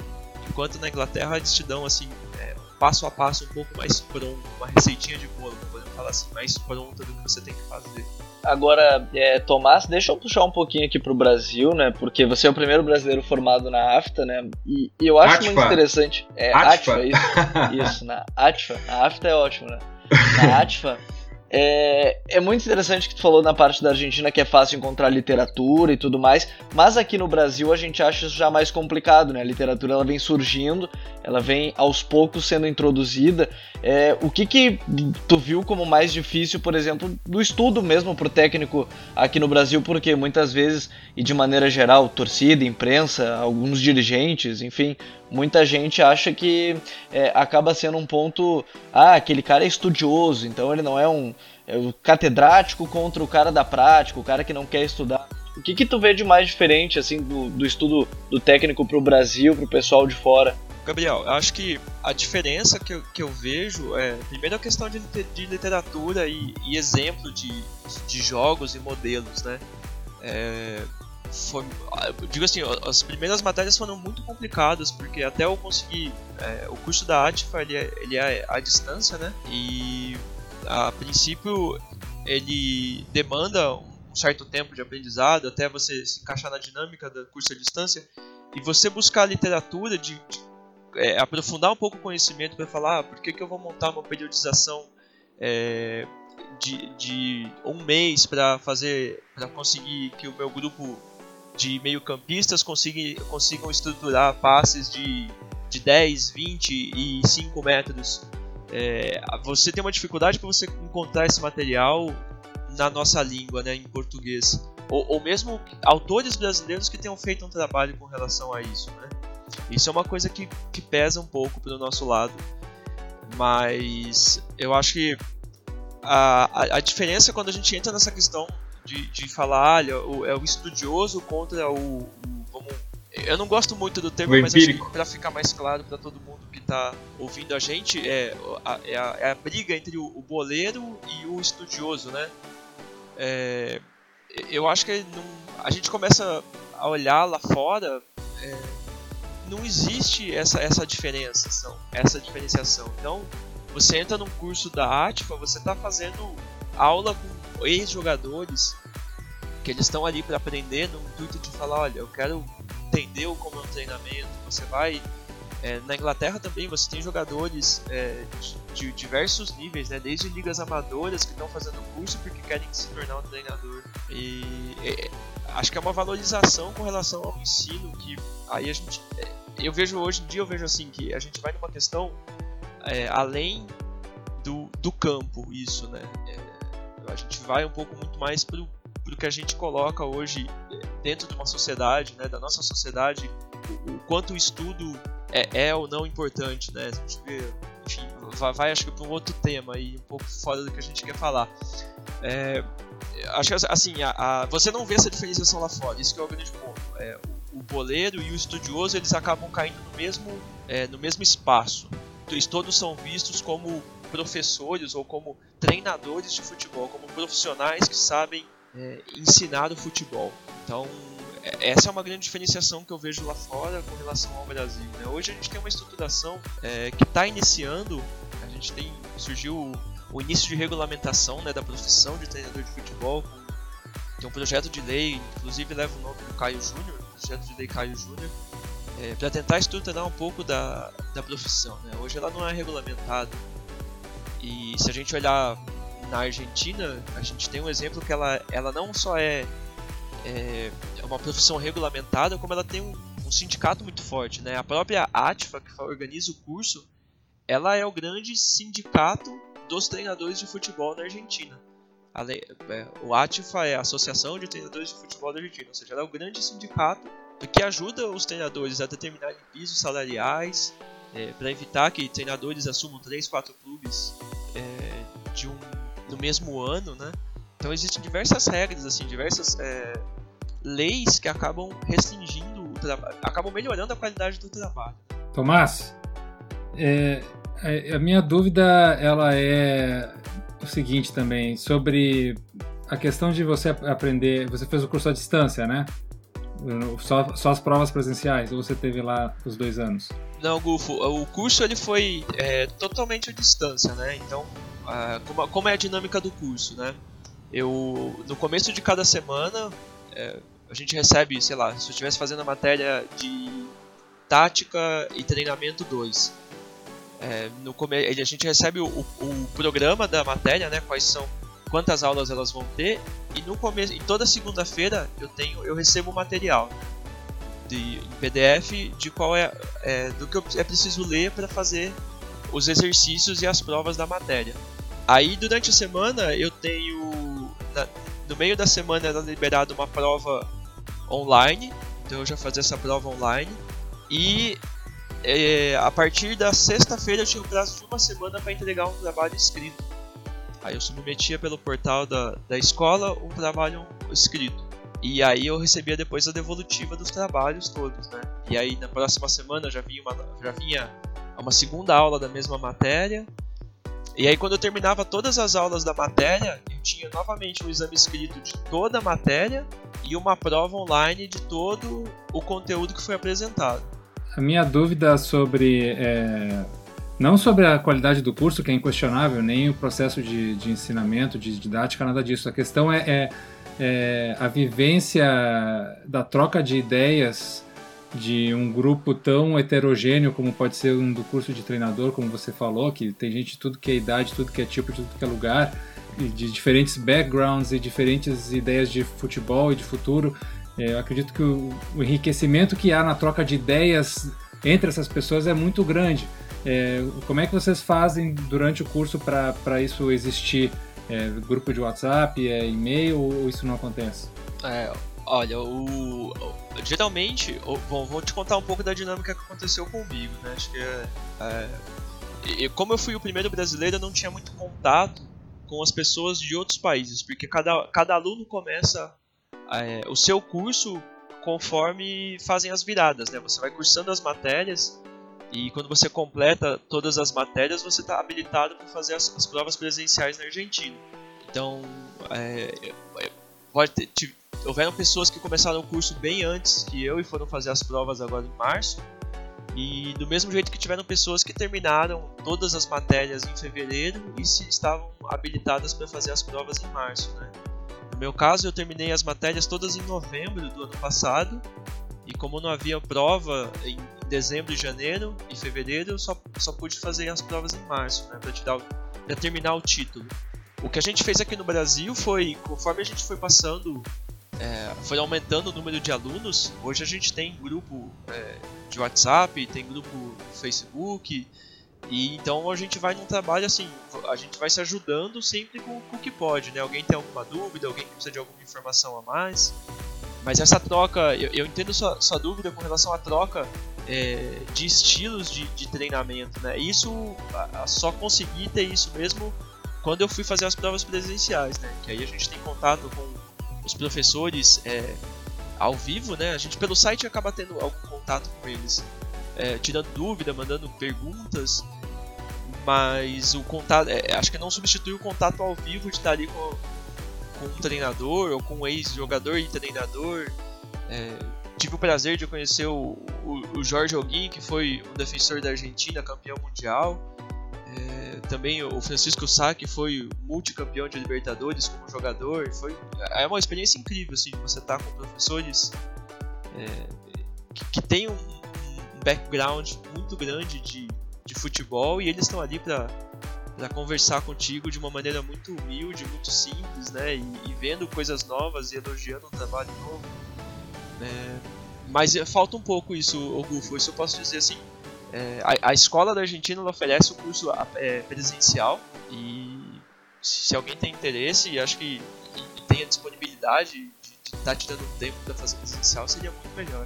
enquanto na Inglaterra eles te dão assim é, passo a passo um pouco mais pronto, uma receitinha de bolo, podemos falar assim, mais pronta do que você tem que fazer. Agora, é, Tomás, deixa eu puxar um pouquinho aqui pro Brasil, né? Porque você é o primeiro brasileiro formado na AFTA, né? E, e eu acho Atfa. muito interessante. É, Atfa, Atfa isso, isso, na ATFA. A AFTA é ótimo, né? Na ATFA. É, é muito interessante que tu falou na parte da Argentina que é fácil encontrar literatura e tudo mais, mas aqui no Brasil a gente acha isso já mais complicado, né? A literatura ela vem surgindo, ela vem aos poucos sendo introduzida. É, o que que tu viu como mais difícil, por exemplo, do estudo mesmo para o técnico aqui no Brasil, porque muitas vezes e de maneira geral, torcida, imprensa, alguns dirigentes, enfim, muita gente acha que é, acaba sendo um ponto, ah, aquele cara é estudioso, então ele não é um é o catedrático contra o cara da prática, o cara que não quer estudar. O que que tu vê de mais diferente assim do, do estudo do técnico para o Brasil, para o pessoal de fora? Gabriel, acho que a diferença que eu, que eu vejo é, primeiro, a questão de, de literatura e, e exemplo de, de jogos e modelos, né? É, foi, eu digo assim, as primeiras matérias foram muito complicadas, porque até eu conseguir. É, o curso da ATFA ele é, ele é à distância, né? E a princípio ele demanda um certo tempo de aprendizado até você se encaixar na dinâmica do curso à distância e você buscar literatura de, de é, aprofundar um pouco o conhecimento para falar ah, por que, que eu vou montar uma periodização é, de, de um mês para fazer para conseguir que o meu grupo de meio-campistas consigam, consigam estruturar passes de, de 10, 20 e 5 metros. É, você tem uma dificuldade para você encontrar esse material na nossa língua, né, em português. Ou, ou, mesmo autores brasileiros que tenham feito um trabalho com relação a isso. Né? Isso é uma coisa que, que pesa um pouco para o nosso lado. Mas eu acho que a, a, a, diferença quando a gente entra nessa questão de, de falar, olha, o, é o estudioso contra o, o vamos, eu não gosto muito do termo, mas acho que para ficar mais claro para todo mundo que está ouvindo a gente, é a, é a, é a briga entre o, o, boleiro e o estudioso, né? É, eu acho que não, a gente começa a olhar lá fora, é, não existe essa, essa diferenciação, essa diferenciação. Então, você entra num curso da Atfa, você está fazendo aula com ex-jogadores que eles estão ali para aprender no intuito de falar, olha, eu quero entender como é um treinamento. Você vai é, na Inglaterra também você tem jogadores é, de, de, diversos níveis, né? desde ligas amadoras que estão fazendo curso porque querem se tornar um treinador. E é, acho que é uma valorização com relação ao ensino que aí a gente, eu vejo hoje em dia eu vejo assim que a gente vai numa questão além do, do campo isso, né? A gente vai um pouco muito mais pro pro que a gente coloca hoje dentro de uma sociedade, né, da nossa sociedade, o, o quanto o estudo é, é ou não importante, né? A gente vê, enfim, vai, vai acho que para um outro tema aí, um pouco fora do que a gente quer falar. É, acho que assim, a, a, você não vê essa diferenciação lá fora, isso que é o grande ponto. É, o boleiro e o estudioso eles acabam caindo no mesmo, é, no mesmo espaço. Eles todos são vistos como professores ou como treinadores de futebol, como profissionais que sabem é, ensinar o futebol. Então é, essa é uma grande diferenciação que eu vejo lá fora com relação ao Brasil. Né? Hoje a gente tem uma estruturação é, que está iniciando, a gente tem surgiu o, início de regulamentação né, da profissão de treinador de futebol. Tem um projeto de lei, inclusive leva o nome do Caio Júnior, projeto de lei Caio Júnior, é, para tentar estruturar um pouco da, da profissão. Né? Hoje ela não é regulamentada. E se a gente olhar na Argentina, a gente tem um exemplo que ela, ela não só é é, é uma profissão regulamentada, como ela tem um, um, sindicato muito forte, né? A própria ATFA, que organiza o curso, ela é o grande sindicato dos treinadores de futebol na Argentina. É, o ATFA é a Associação de Treinadores de Futebol da Argentina, ou seja, ela é o grande sindicato que ajuda os treinadores a determinarem pisos salariais, é, para evitar que treinadores assumam 3, 4 clubes é, de um, no mesmo ano, né? Então existem diversas regras, assim, diversas é, leis que acabam restringindo o trabalho, acabam melhorando a qualidade do trabalho. Tomás, é, a minha dúvida ela é o seguinte também sobre a questão de você aprender. Você fez o curso à distância, né? Só, só as provas presenciais ou você teve lá os dois anos? Não, Gufo, o curso ele foi é, totalmente à distância, né? Então, como, como é a dinâmica do curso, né? eu no começo de cada semana é, a gente recebe, sei lá, se eu estivesse fazendo a matéria de tática e treinamento 2, é, no a gente recebe o, o, programa da matéria, né, quais são quantas aulas elas vão ter e no começo, e toda segunda-feira eu tenho eu recebo o material de em PDF de qual é, é do que é preciso ler para fazer os exercícios e as provas da matéria. Aí durante a semana eu tenho na, no meio da semana era liberada uma prova online, então eu já fazia essa prova online. E é, a partir da sexta-feira eu tinha um prazo de uma semana para entregar um trabalho escrito. Aí eu submetia pelo portal da, da escola um trabalho escrito. E aí eu recebia depois a devolutiva dos trabalhos todos, né? E aí na próxima semana já vinha uma, já vinha uma segunda aula da mesma matéria e aí quando eu terminava todas as aulas da matéria, eu tinha novamente um exame escrito de toda a matéria e uma prova online de todo o conteúdo que foi apresentado. A minha dúvida sobre é, não sobre a qualidade do curso, que é inquestionável, nem o processo de, de ensinamento, de didática, nada disso. A questão é, é, é a vivência da troca de ideias de um grupo tão heterogêneo como pode ser um do curso de treinador, como você falou, que tem gente de tudo que é idade, tudo que é tipo, de tudo que é lugar, de diferentes backgrounds e diferentes ideias de futebol e de futuro. É, eu acredito que o, enriquecimento que há na troca de ideias entre essas pessoas é muito grande. É, como é que vocês fazem durante o curso para isso existir? É, grupo de WhatsApp, é e-mail ou isso não acontece? É, olha, o, geralmente, bom, vou te contar um pouco da dinâmica que aconteceu comigo, né? Acho que é, é, como eu fui o primeiro brasileiro, eu não tinha muito contato com as pessoas de outros países, porque cada, cada aluno começa é, o seu curso conforme fazem as viradas, né? Você vai cursando as matérias e quando você completa todas as matérias, você está habilitado para fazer as, as, provas presenciais na Argentina. Então, é, pode ter, houveram pessoas que começaram o curso bem antes que eu e foram fazer as provas agora em março. E do mesmo jeito que tiveram pessoas que terminaram todas as matérias em fevereiro e se estavam habilitadas para fazer as provas em março, né? No meu caso, eu terminei as matérias todas em novembro do ano passado e como não havia prova em dezembro e janeiro e fevereiro, eu só, só pude fazer as provas em março, né, para terminar o título. O que a gente fez aqui no Brasil foi, conforme a gente foi passando, é, foi aumentando o número de alunos. Hoje a gente tem grupo é, de WhatsApp, tem grupo Facebook, e então a gente vai num trabalho assim, a gente vai se ajudando sempre com, com o que pode, né? Alguém tem alguma dúvida, alguém precisa de alguma informação a mais. Mas essa troca, eu, eu entendo sua, sua dúvida com relação à troca é, de estilos de, de, treinamento, né? Isso a, a só consegui ter isso mesmo quando eu fui fazer as provas presenciais, né? Que aí a gente tem contato com os professores é, ao vivo, né? A gente pelo site acaba tendo algum contato com eles, é, tirando dúvida, mandando perguntas, mas o contato, é, acho que não substitui o contato ao vivo de estar ali com, com um treinador ou com um ex-jogador e treinador. É, tive o prazer de conhecer o, o, o Jorge Alguin, que foi um defensor da Argentina, campeão mundial. É, também o Francisco Sá, que foi multicampeão de Libertadores como jogador. Foi, é uma experiência incrível, assim, você estar tá com professores é, que, que têm um, um, background muito grande de, de futebol e eles estão ali para para conversar contigo de uma maneira muito humilde, muito simples, né? E, e vendo coisas novas e elogiando um trabalho novo. É, mas falta um pouco isso, Ogufo. Isso eu posso dizer assim. É, a, a, escola da Argentina oferece o curso é, presencial e se alguém tem interesse e acho que tem a disponibilidade de estar tá tirando tempo para fazer presencial seria muito melhor.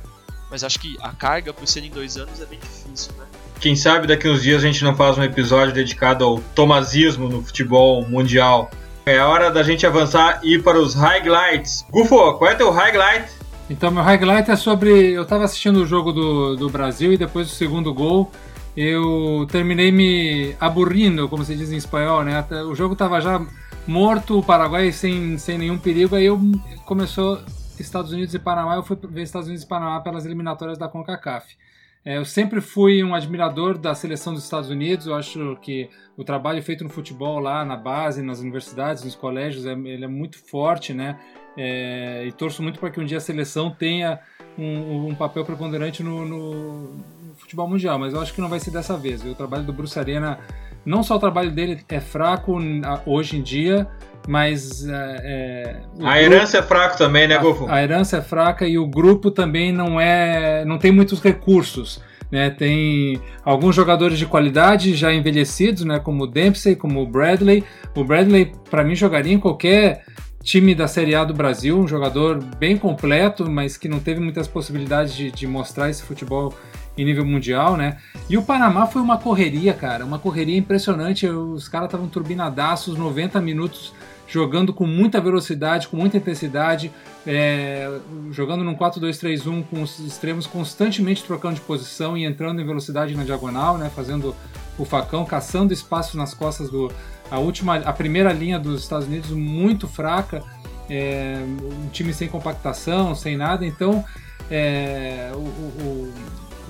Mas acho que a carga por serem dois anos é bem difícil, né? Quem sabe daqui uns dias a gente não faz um episódio dedicado ao tomasismo no futebol mundial. É hora da gente avançar e ir para os highlights. Gufo, qual é teu highlight então, meu highlight é sobre. Eu estava assistindo o jogo do, do Brasil e depois do segundo gol eu terminei me aburrindo, como se diz em espanhol, né? O jogo estava já morto, o Paraguai sem, sem nenhum perigo, aí eu começou Estados Unidos e Panamá, eu fui ver Estados Unidos e Panamá pelas eliminatórias da CONCACAF. É, eu sempre fui um admirador da seleção dos Estados Unidos. Eu acho que o trabalho feito no futebol lá na base, nas universidades, nos colégios, é, ele é muito forte, né? É, e torço muito para que um dia a seleção tenha um, um papel preponderante no, no, no, futebol mundial. Mas eu acho que não vai ser dessa vez. O trabalho do Bruce Arena, não só o trabalho dele é fraco hoje em dia, mas é, é a herança é fraco também, né, Golfo? A, a, herança é fraca e o grupo também não é, não tem muitos recursos. Né, tem alguns jogadores de qualidade já envelhecidos, né, como o Dempsey, como o Bradley. O Bradley, para mim, jogaria em qualquer time da Série A do Brasil, um jogador bem completo, mas que não teve muitas possibilidades de, de mostrar esse futebol em nível mundial, né? E o Panamá foi uma correria, cara, uma correria impressionante. Os caras estavam turbinadaços, 90 minutos jogando com muita velocidade, com muita intensidade, é, jogando num 4-2-3-1 com os extremos constantemente trocando de posição e entrando em velocidade na diagonal, né, fazendo o facão, caçando espaço nas costas do a última, a primeira linha dos Estados Unidos muito fraca, é, um time sem compactação, sem nada, então é, o, o,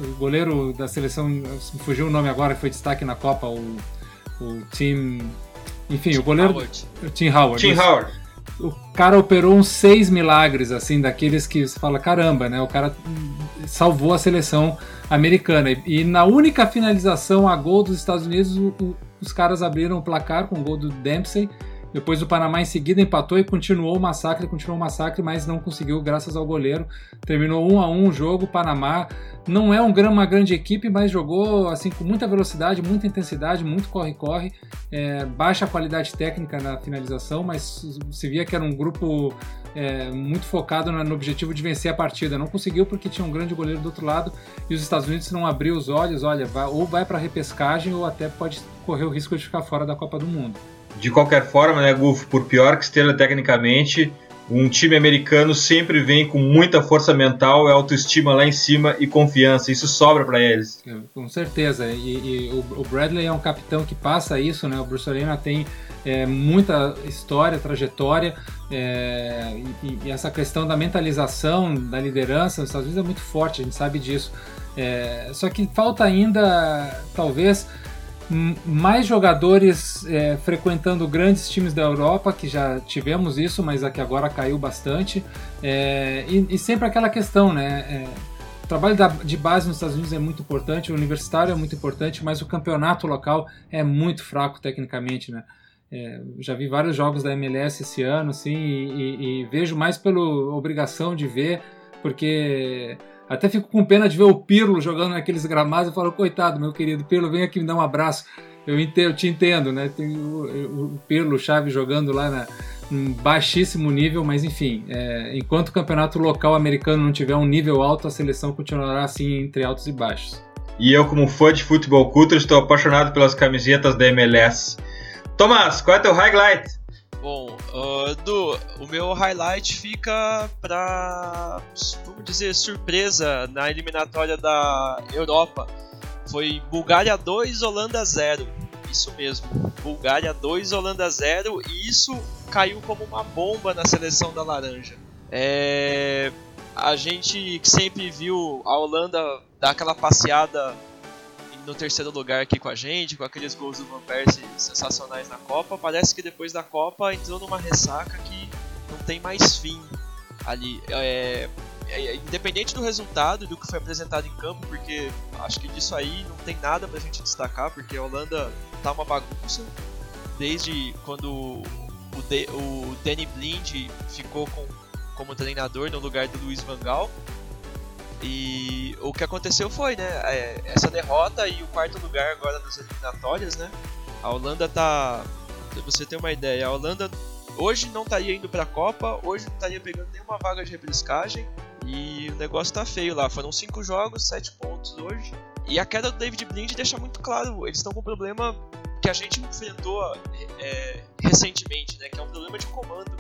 o, goleiro da seleção, fugiu o nome agora, que foi destaque na Copa, o, o Tim enfim, Tim o goleiro. Howard. O Tim Howard. Tim Howard. O cara operou uns seis milagres, assim, daqueles que você fala, caramba, né? O cara salvou a seleção americana. E na única finalização a gol dos Estados Unidos, o, o, os caras abriram o placar com o gol do Dempsey Depois o Panamá em seguida empatou e continuou o massacre, continuou o massacre, mas não conseguiu graças ao goleiro. Terminou 1 a 1 o jogo. O Panamá não é um, uma grande equipe, mas jogou assim com muita velocidade, muita intensidade, muito corre-corre, é, baixa qualidade técnica na finalização, mas se via que era um grupo é, muito focado no, objetivo de vencer a partida. Não conseguiu porque tinha um grande goleiro do outro lado e os Estados Unidos não abriu os olhos, olha, vai, ou vai para repescagem ou até pode correr o risco de ficar fora da Copa do Mundo. De qualquer forma, né, Gufo, por pior que esteja tecnicamente, um time americano sempre vem com muita força mental, autoestima lá em cima e confiança. Isso sobra para eles. É, com certeza. E, e o, Bradley é um capitão que passa isso, né? O Bruce Arena tem é, muita história, trajetória. É, e, e, essa questão da mentalização, da liderança nos Estados Unidos é muito forte, a gente sabe disso. É, só que falta ainda, talvez, mais jogadores é, frequentando grandes times da Europa, que já tivemos isso, mas aqui agora caiu bastante. É, e, e, sempre aquela questão, né? É, o trabalho da, de base nos Estados Unidos é muito importante, o universitário é muito importante, mas o campeonato local é muito fraco tecnicamente, né? É, já vi vários jogos da MLS esse ano, assim, e, e, e vejo mais pela obrigação de ver, porque até fico com pena de ver o Pirlo jogando naqueles gramados e falo, coitado, meu querido Pirlo, vem aqui me dar um abraço. Eu, entendo, eu te entendo, né? Tem o, o Pirlo, Chave jogando lá na, um baixíssimo nível, mas enfim, é, enquanto o campeonato local americano não tiver um nível alto, a seleção continuará assim entre altos e baixos. E eu, como fã de futebol culto, estou apaixonado pelas camisetas da MLS. Tomás, qual é teu highlight? Bom, uh, do, o meu highlight fica para, vamos dizer, surpresa na eliminatória da Europa. Foi Bulgária 2, Holanda 0. Isso mesmo, Bulgária 2, Holanda 0. E isso caiu como uma bomba na seleção da Laranja. É, a gente sempre viu a Holanda dar aquela passeada no terceiro lugar aqui com a gente, com aqueles gols do Van Persie sensacionais na Copa. Parece que depois da Copa entrou numa ressaca que não tem mais fim ali. É, é, é, independente do resultado do que foi apresentado em campo, porque acho que disso aí não tem nada pra gente destacar, porque a Holanda tá uma bagunça desde quando o, De, o Danny Blind ficou com, como treinador no lugar do Luiz Van Gaal. E o que aconteceu foi, né, é, essa derrota e o quarto lugar agora nas eliminatórias, né? A Holanda tá, pra você ter uma ideia, a Holanda hoje não estaria indo para a Copa, hoje não estaria pegando nenhuma vaga de repescagem e o negócio tá feio lá. Foram cinco jogos, sete pontos hoje. E a queda do David Blind deixa muito claro, eles estão com um problema que a gente enfrentou é, recentemente, né, que é um problema de comando.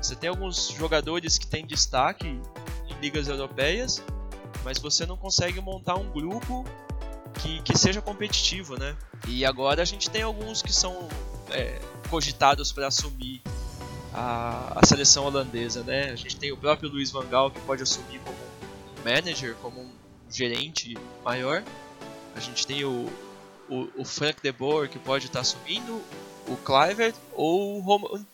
Você tem alguns jogadores que têm destaque em ligas europeias, mas você não consegue montar um grupo que, que seja competitivo, né? E agora a gente tem alguns que são é, cogitados para assumir a, a, seleção holandesa, né? A gente tem o próprio Luiz Van Gaal que pode assumir como manager, como um gerente maior. A gente tem o, o, o Frank de Boer que pode estar tá assumindo, o Clivert ou o Roman,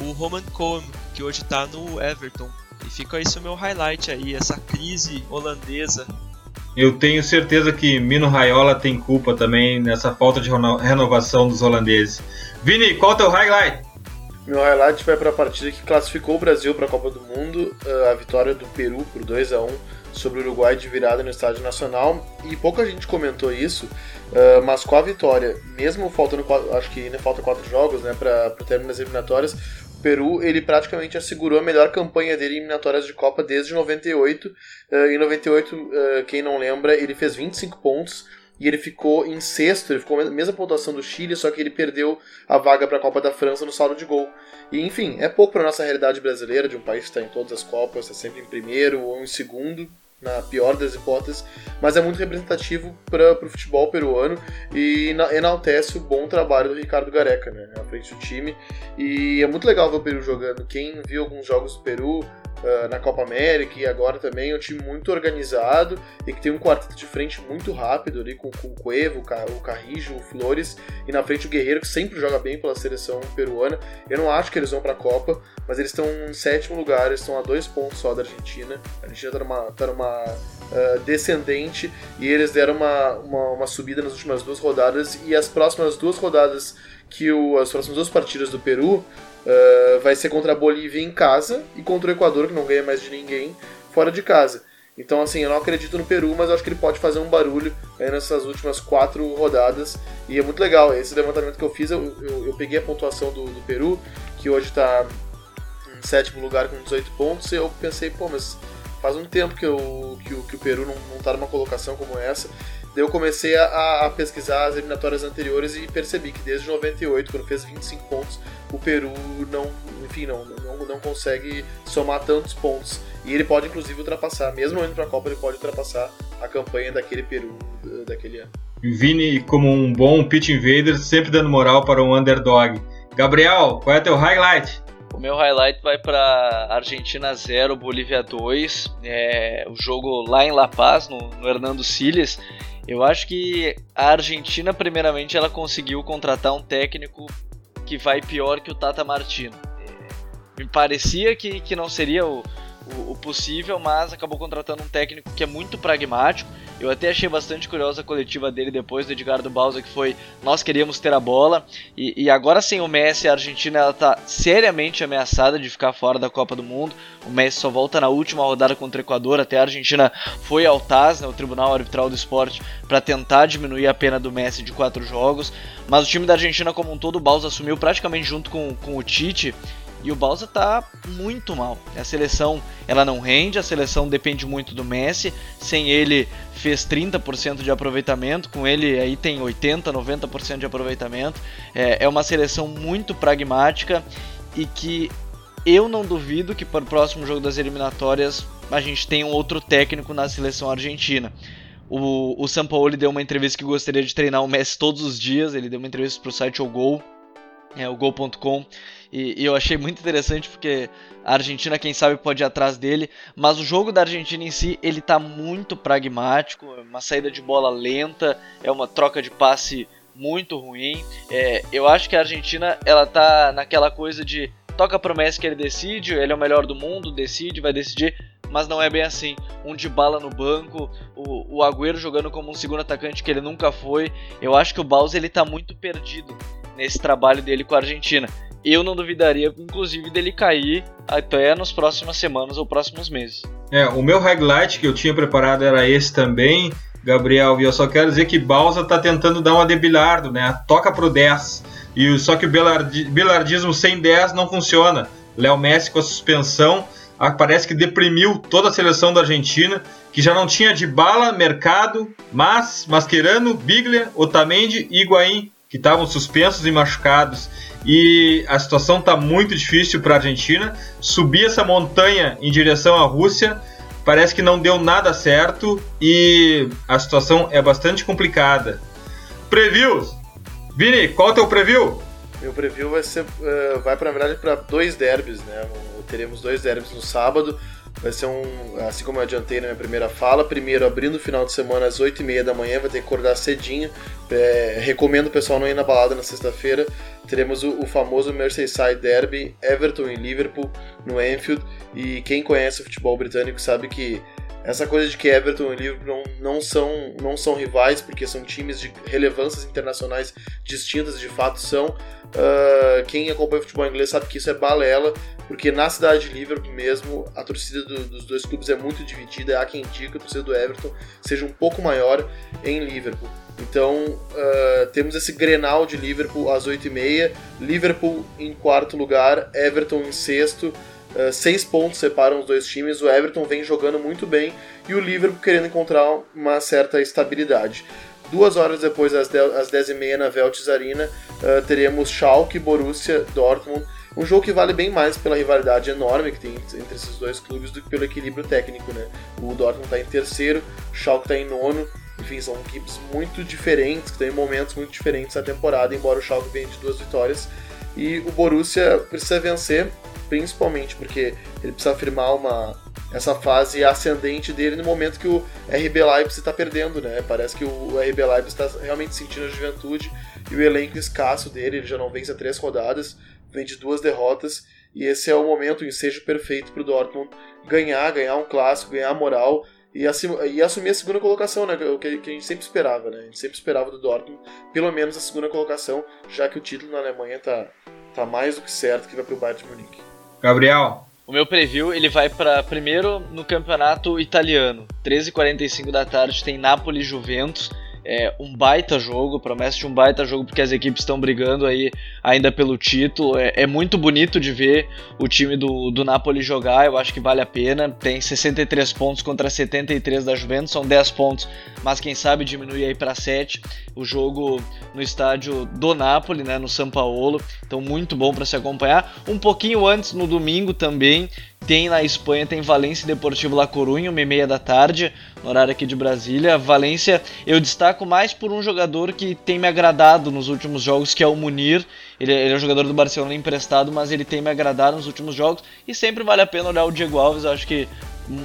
o Roman Cohen que hoje está no Everton. E fica isso o meu highlight aí, essa crise holandesa. Eu tenho certeza que Mino Raiola tem culpa também nessa falta de renovação dos holandeses. Vini, qual é o teu highlight? Meu highlight vai para a partida que classificou o Brasil para a Copa do Mundo, eh, a vitória do Peru por 2 a 1 sobre o Uruguai de virada no Estádio Nacional. E pouca gente comentou isso, eh, mas com a vitória, mesmo faltando, acho que ainda falta quatro jogos né, para o término das eliminatórias, Peru ele praticamente assegurou a melhor campanha dele em eliminatórias de Copa desde 98. Uh, em 98, uh, quem não lembra, ele fez 25 pontos e ele ficou em sexto, ele ficou a mesma pontuação do Chile, só que ele perdeu a vaga para a Copa da França no saldo de gol. E enfim, é pouco para nossa realidade brasileira, de um país que está em todas as Copas, está sempre em primeiro ou em segundo, na pior das hipóteses, mas é muito representativo para o futebol peruano e enaltece o bom trabalho do Ricardo Gareca, né, à frente do time. E é muito legal ver o Peru jogando. Quem viu alguns jogos do Peru, uh, na Copa América e agora também é um time muito organizado e que tem um quarteto de frente muito rápido ali com, com o Cuevo, o Carrijo, o Flores e na frente o Guerreiro que sempre joga bem pela seleção peruana. Eu não acho que eles vão para a Copa, mas eles estão em sétimo lugar, eles estão a dois pontos só da Argentina. A Argentina está numa, tá numa uh, descendente e eles deram uma, uma, uma subida nas últimas duas rodadas e as próximas duas rodadas que o, as próximas duas partidas do Peru uh, vai ser contra a Bolívia em casa e contra o Equador, que não ganha mais de ninguém, fora de casa. Então, assim, eu não acredito no Peru, mas acho que ele pode fazer um barulho nessas últimas quatro rodadas. E é muito legal. Esse levantamento que eu fiz, eu, eu, eu peguei a pontuação do, do Peru, que hoje está em sétimo lugar com 18 pontos, e eu pensei, pô, mas faz um tempo que, eu, que, o, que o Peru não, não tá numa colocação como essa. Daí eu comecei a, a, pesquisar as eliminatórias anteriores e percebi que desde 98, quando fez 25 pontos, o Peru não, enfim, não, não, não consegue somar tantos pontos. E ele pode inclusive ultrapassar, mesmo indo para a Copa, ele pode ultrapassar a campanha daquele Peru daquele ano. Vini, como um bom pitch invader, sempre dando moral para um underdog. Gabriel, qual é o teu highlight? O meu highlight vai para Argentina 0, Bolívia 2. É, o jogo lá em La Paz, no, no Hernando Siles. Eu acho que a Argentina, primeiramente, ela conseguiu contratar um técnico que vai pior que o Tata Martino. É, me parecia que, que não seria o, o, o, possível, mas acabou contratando um técnico que é muito pragmático. Eu até achei bastante curiosa a coletiva dele depois do Edgardo Balsa, que foi nós queríamos ter a bola. E, e agora sem o Messi, a Argentina está seriamente ameaçada de ficar fora da Copa do Mundo. O Messi só volta na última rodada contra o Equador. Até a Argentina foi ao TAS, né, o Tribunal Arbitral do Esporte, para tentar diminuir a pena do Messi de quatro jogos. Mas o time da Argentina como um todo, o Balsa assumiu praticamente junto com, com o Tite. E o Balsa tá muito mal. A seleção ela não rende, a seleção depende muito do Messi. Sem ele fez 30% de aproveitamento, com ele aí tem 80, 90% de aproveitamento. É, é uma seleção muito pragmática e que eu não duvido que para o próximo jogo das eliminatórias a gente tenha um outro técnico na seleção argentina. O, o Sampaoli deu uma entrevista que gostaria de treinar o Messi todos os dias. Ele deu uma entrevista para o site O Gol, é, o Gol.com. E, e, eu achei muito interessante porque a Argentina, quem sabe, pode ir atrás dele. Mas o jogo da Argentina em si, ele tá muito pragmático. É uma saída de bola lenta, é uma troca de passe muito ruim. É, eu acho que a Argentina, ela tá naquela coisa de toca pro Messi que ele decide, ele é o melhor do mundo, decide, vai decidir. Mas não é bem assim. Um de bala no banco, o, o Agüero jogando como um segundo atacante que ele nunca foi. Eu acho que o Baus ele tá muito perdido nesse trabalho dele com a Argentina eu não duvidaria, inclusive, dele cair até nas próximas semanas ou próximos meses. É, o meu highlight que eu tinha preparado era esse também, Gabriel, e eu só quero dizer que Balsa tá tentando dar uma debilhardo, né? Toca pro 10. E só que o belardismo sem 10 não funciona. Léo Messi com a suspensão parece que deprimiu toda a seleção da Argentina, que já não tinha de bala, Mercado, Mas, Mascherano, Biglia, Otamendi e Higuaín, que estavam suspensos e machucados e a situação está muito difícil para a Argentina. Subir essa montanha em direção à Rússia parece que não deu nada certo e a situação é bastante complicada. Previews! Vini, qual é o teu preview? Meu preview vai ser, uh, vai para verdade para dois derbys, né? Teremos dois derbys no sábado. Vai ser um, assim como eu adiantei na minha primeira fala, primeiro abrindo o final de semana às 8h30 da manhã, vai ter que acordar cedinho. É, recomendo o pessoal não ir na balada na sexta-feira. Teremos o, o, famoso Merseyside Derby, Everton e Liverpool no Anfield. E quem conhece o futebol britânico sabe que essa coisa de que Everton e Liverpool não, não, são, não são rivais, porque são times de relevâncias internacionais distintas, de fato são. Uh, quem acompanha o futebol inglês sabe que isso é balela, porque na cidade de Liverpool mesmo, a torcida do, dos dois clubes é muito dividida. Há quem diga que a torcida do Everton seja um pouco maior em Liverpool. Então, uh, temos esse Grenal de Liverpool às 8h30, Liverpool em quarto lugar, Everton em sexto, Uh, seis pontos separam os dois times. O Everton vem jogando muito bem e o Liverpool querendo encontrar uma certa estabilidade. Duas horas depois, às 10h30 na Veltes Arena, uh, teremos Schalke, Borussia, Dortmund. Um jogo que vale bem mais pela rivalidade enorme que tem entre esses dois clubes do que pelo equilíbrio técnico. Né? O Dortmund está em terceiro, o Schalke está em nono. Enfim, são equipes muito diferentes, que têm momentos muito diferentes na temporada, embora o Schalke venha de duas vitórias. E o Borussia precisa vencer principalmente porque ele precisa afirmar uma, essa fase ascendente dele no momento que o RB Leipzig está perdendo, né? Parece que o RB Leipzig está realmente sentindo a juventude e o elenco escasso dele, ele já não vence há três rodadas, vem de duas derrotas e esse é o momento, o ensejo perfeito para o Dortmund ganhar, ganhar um clássico, ganhar moral e, e assumir a segunda colocação, né? O que, que, a gente sempre esperava, né? A gente sempre esperava do Dortmund, pelo menos a segunda colocação, já que o título na Alemanha tá, tá mais do que certo que vai para o Bayern de Munique. Gabriel, o meu preview ele vai para primeiro no campeonato italiano. 13h45 da tarde tem Napoli Juventus é um baita jogo, promessa de um baita jogo porque as equipes estão brigando aí ainda pelo título. É, é, muito bonito de ver o time do, do Napoli jogar, eu acho que vale a pena. Tem 63 pontos contra 73 da Juventus, são 10 pontos, mas quem sabe diminuir aí para 7. O jogo no estádio do Napoli, né, no São Paulo, então muito bom para se acompanhar. Um pouquinho antes, no domingo também, tem na Espanha, tem Valência e Deportivo La Coruña, uma e meia da tarde, no horário aqui de Brasília. Valência eu destaco mais por um jogador que tem me agradado nos últimos jogos, que é o Munir. Ele, ele é um jogador do Barcelona emprestado, mas ele tem me agradado nos últimos jogos. E sempre vale a pena olhar o Diego Alves, acho que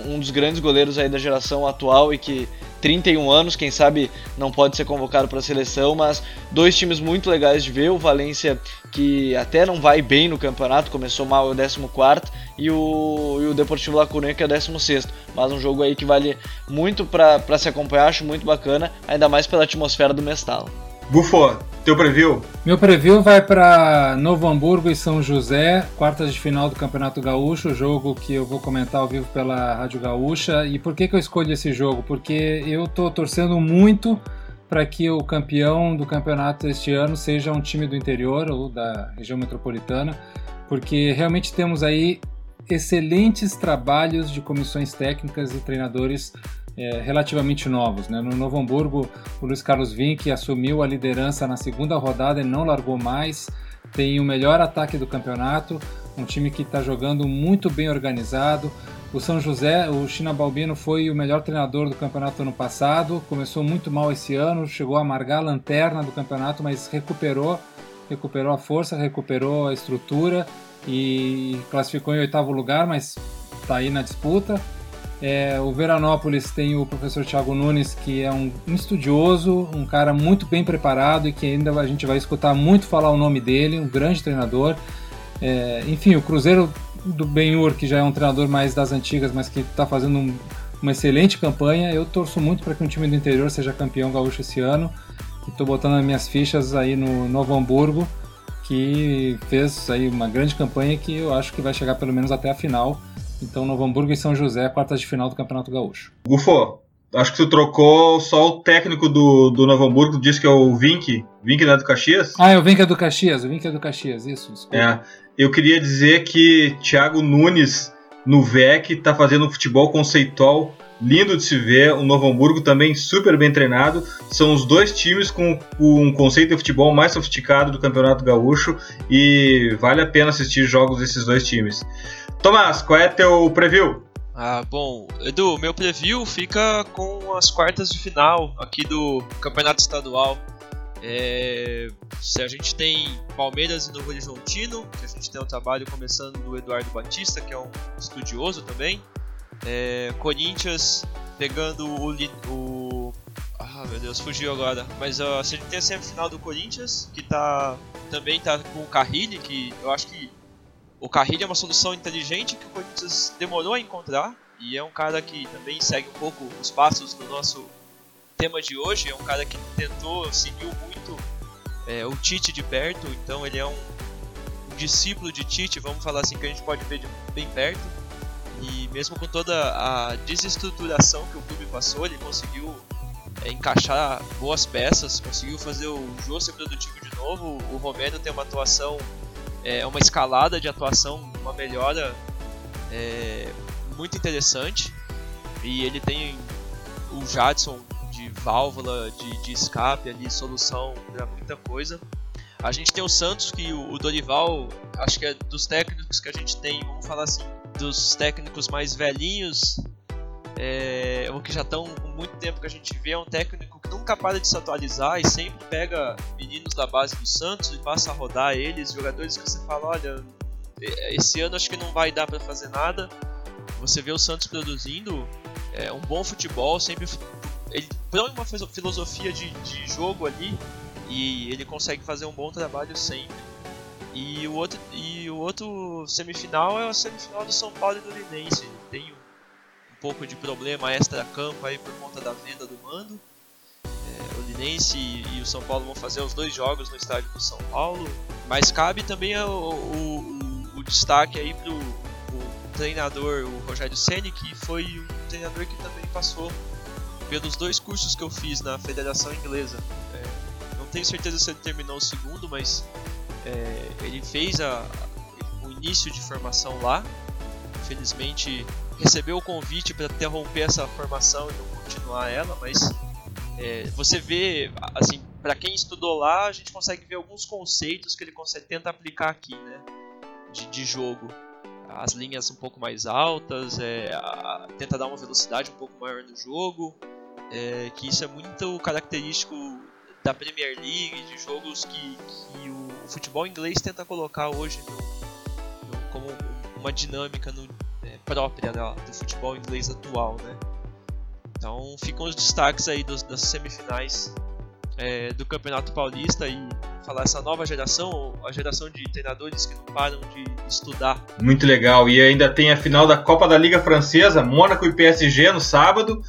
um dos grandes goleiros aí da geração atual e que 31 anos, quem sabe não pode ser convocado para a seleção, mas dois times muito legais de ver, o Valência que até não vai bem no campeonato, começou mal é o 14 e o, e o Deportivo La Coruña que é o 16 mas um jogo aí que vale muito para se acompanhar, acho muito bacana, ainda mais pela atmosfera do Mestalo. Bufo, teu preview? Meu preview vai para Novo Hamburgo e São José, quartas de final do Campeonato Gaúcho, jogo que eu vou comentar ao vivo pela Rádio Gaúcha. E por que, que eu escolhi esse jogo? Porque eu tô torcendo muito para que o campeão do campeonato este ano seja um time do interior ou da região metropolitana, porque realmente temos aí excelentes trabalhos de comissões técnicas e treinadores é, relativamente novos. Né? No Novo Hamburgo, o Luiz Carlos Vinck assumiu a liderança na segunda rodada e não largou mais. Tem o melhor ataque do campeonato, um time que está jogando muito bem organizado. O São José, o China Balbino foi o melhor treinador do campeonato ano passado, começou muito mal esse ano, chegou a amargar a lanterna do campeonato, mas recuperou, recuperou a força, recuperou a estrutura e classificou em oitavo lugar, mas está aí na disputa. É, o Veranópolis tem o professor Thiago Nunes, que é um, estudioso, um cara muito bem preparado e que ainda a gente vai escutar muito falar o nome dele, um grande treinador. É, enfim, o Cruzeiro do Benhur, que já é um treinador mais das antigas, mas que está fazendo um, uma excelente campanha. Eu torço muito para que um time do interior seja campeão gaúcho esse ano. Estou botando as minhas fichas aí no Novo Hamburgo, que fez aí uma grande campanha que eu acho que vai chegar pelo menos até a final então, Novo Hamburgo e São José, quartas de final do Campeonato Gaúcho. Gufo, acho que tu trocou só o técnico do, do Novo Hamburgo, disse que é o Vink. Vink não é do Caxias? Ah, é o Vink é do Caxias, o Vink é do Caxias, isso, desculpa. É, eu queria dizer que Thiago Nunes no VEC tá fazendo um futebol conceitual lindo de se ver. O Novo Hamburgo também super bem treinado. São os dois times com um conceito de futebol mais sofisticado do Campeonato Gaúcho e vale a pena assistir jogos desses dois times. Tomás, qual é teu preview? Ah, bom, Edu, meu preview fica com as quartas de final aqui do Campeonato Estadual. É, se a gente tem Palmeiras e Novo Horizontino, que a gente tem um trabalho começando do Eduardo Batista, que é um estudioso também. É, Corinthians pegando o, o, Ah, meu Deus, fugiu agora. Mas a gente tem a semifinal do Corinthians, que tá também tá com o Carrilli, que eu acho que o Carrilho é uma solução inteligente que o Corinthians demorou a encontrar e é um cara que também segue um pouco os passos do nosso tema de hoje. É um cara que tentou, seguiu muito é, o Tite de perto, então ele é um, um, discípulo de Tite, vamos falar assim, que a gente pode ver de bem perto. E mesmo com toda a desestruturação que o clube passou, ele conseguiu é, encaixar boas peças, conseguiu fazer o jogo ser produtivo de novo. O Romero tem uma atuação é uma escalada de atuação, uma melhora é, muito interessante. E ele tem o Jadson de válvula, de, de escape ali, solução para muita coisa. A gente tem o Santos, que o, o Dorival, acho que é dos técnicos que a gente tem, vamos falar assim, dos técnicos mais velhinhos é, ou que já estão com muito tempo que a gente vê, é um técnico que nunca para de se atualizar e sempre pega meninos da base do Santos e passa a rodar eles, jogadores que você fala, olha, esse ano acho que não vai dar para fazer nada. Você vê o Santos produzindo é, um bom futebol, sempre ele põe uma filosofia de, de jogo ali e ele consegue fazer um bom trabalho sempre. E o outro, e o outro semifinal é a semifinal do São Paulo e do Linense. Tem um, um pouco de problema extra-campo aí por conta da venda do mando. É, o Linense e, o São Paulo vão fazer os dois jogos no estádio do São Paulo. Mas cabe também o, o, o, o destaque aí pro o treinador, o Rogério Ceni, que foi um treinador que também passou pelos dois cursos que eu fiz na Federação Inglesa. É, não tenho certeza se ele terminou o segundo, mas é, ele fez a, o início de formação lá. Infelizmente recebeu o convite para interromper essa formação e não continuar ela, mas é, você vê, assim, para quem estudou lá, a gente consegue ver alguns conceitos que ele consegue tenta aplicar aqui, né, de, de jogo. As linhas um pouco mais altas, é, a, tenta dar uma velocidade um pouco maior no jogo, é, que isso é muito característico da Premier League, de jogos que, que o, o, futebol inglês tenta colocar hoje no, no, como uma dinâmica no, é, própria do futebol inglês atual, né? Então ficam os destaques aí dos, das semifinais é, do Campeonato Paulista e falar essa nova geração, a geração de treinadores que não param de estudar. Muito legal. E ainda tem a final da Copa da Liga Francesa, Mônaco e PSG no sábado.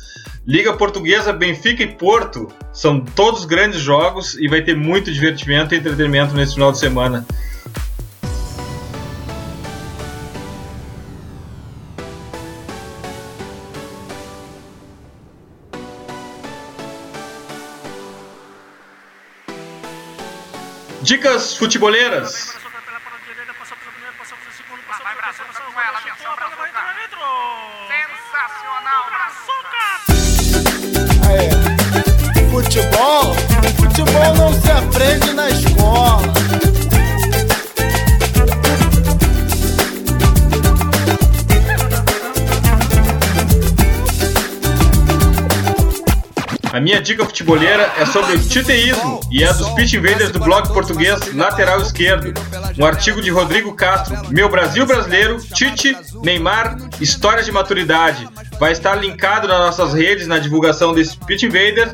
Liga Portuguesa, Benfica e Porto são todos grandes jogos e vai ter muito divertimento e entretenimento nesse final de semana. Dicas futeboleiras. Futebol não se aprende na escola. A minha dica futeboleira é sobre o titeísmo e é dos pitch invaders do blog português Lateral Esquerdo. Um artigo de Rodrigo Castro, Meu Brasil Brasileiro, Tite, Neymar, Histórias de Maturidade. Vai estar linkado nas nossas redes na divulgação desse pitch invader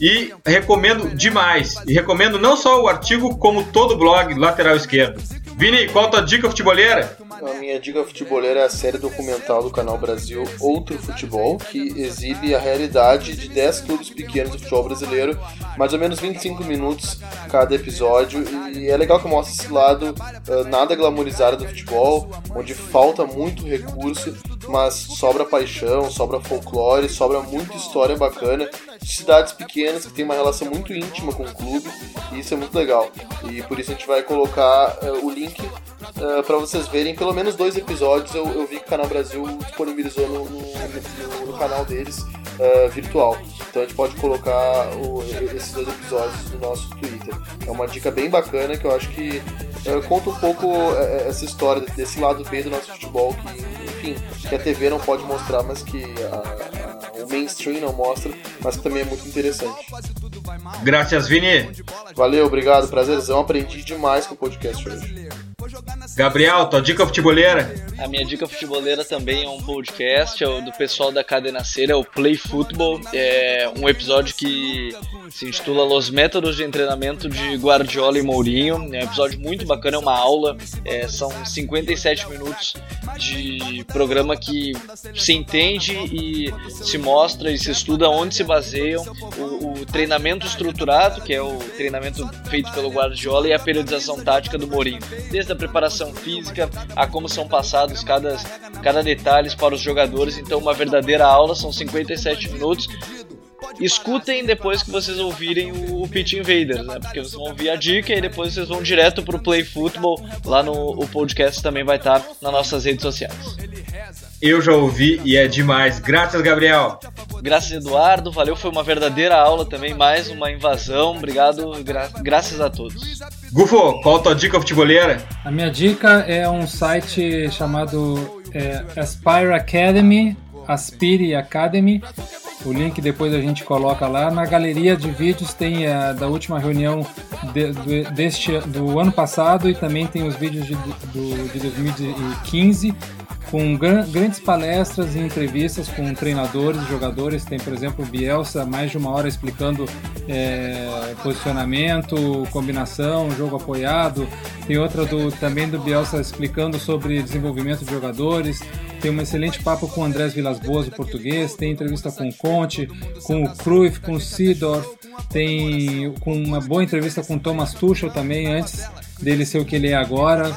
e recomendo demais. E recomendo não só o artigo, como todo o blog Lateral Esquerdo. Vini, qual a tua dica futeboleira? A minha dica futeboleira é a série documental do canal Brasil Outro Futebol, que exibe a realidade de 10 clubes pequenos do futebol brasileiro, mais ou menos 25 minutos cada episódio. E é legal que mostra esse lado uh, nada glamorizado do futebol, onde falta muito recurso, mas sobra paixão, sobra folclore, sobra muita história bacana de cidades pequenas que tem uma relação muito íntima com o clube, e isso é muito legal. E por isso a gente vai colocar uh, o link uh, para vocês verem pelo menos dois episódios. Eu, eu, vi que o Canal Brasil disponibilizou no, no, no, canal deles uh, virtual. Então a gente pode colocar o, esses dois episódios no nosso Twitter. É uma dica bem bacana que eu acho que conta um pouco essa história desse lado B do nosso futebol que, enfim, que a TV não pode mostrar, mas que a, a, o mainstream não mostra, mas que também é muito interessante. Graças, Vini. Valeu, obrigado, prazerzão. Aprendi demais com o podcast hoje. Gabriel, tua dica futeboleira? A minha dica futeboleira também é um podcast, é o do pessoal da Cadena Cera, é o Play Football. É um episódio que se intitula Los Métodos de Treinamento de Guardiola e Mourinho. É um episódio muito bacana, é uma aula. É, são 57 minutos de programa que se entende e se mostra e se estuda onde se baseiam o, o treinamento estruturado, que é o treinamento feito pelo Guardiola, e a periodização tática do Mourinho. Desde a preparação física a como são passados cada, cada detalhe para os jogadores. Então, uma verdadeira aula, são 57 minutos escutem depois que vocês ouvirem o, Pitch Invaders, né? Porque vocês vão ouvir a dica e depois vocês vão direto pro Play Football. Lá no o podcast também vai estar nas nossas redes sociais. Eu já ouvi e é demais. Graças, Gabriel. Graças, Eduardo. Valeu, foi uma verdadeira aula também. Mais uma invasão. Obrigado, gra graças a todos. Gufo, qual a tua dica futeboleira? A minha dica é um site chamado é, Aspire Academy, Aspire Academy. O link depois a gente coloca lá. Na galeria de vídeos tem a da última reunião de, do, deste, do ano passado e também tem os vídeos de, do, de 2015 com gran, grandes palestras e entrevistas com treinadores jogadores. Tem, por exemplo, o Bielsa, mais de uma hora explicando é, posicionamento, combinação, jogo apoiado. Tem outra do, também do Bielsa explicando sobre desenvolvimento de jogadores. Tem um excelente papo com o Andrés Vilas Boas, o português. Tem entrevista com o Conte, com o Cruyff, com o Sidorf. Tem com uma boa entrevista com Thomas Tuchel também, antes dele ser o que ele é agora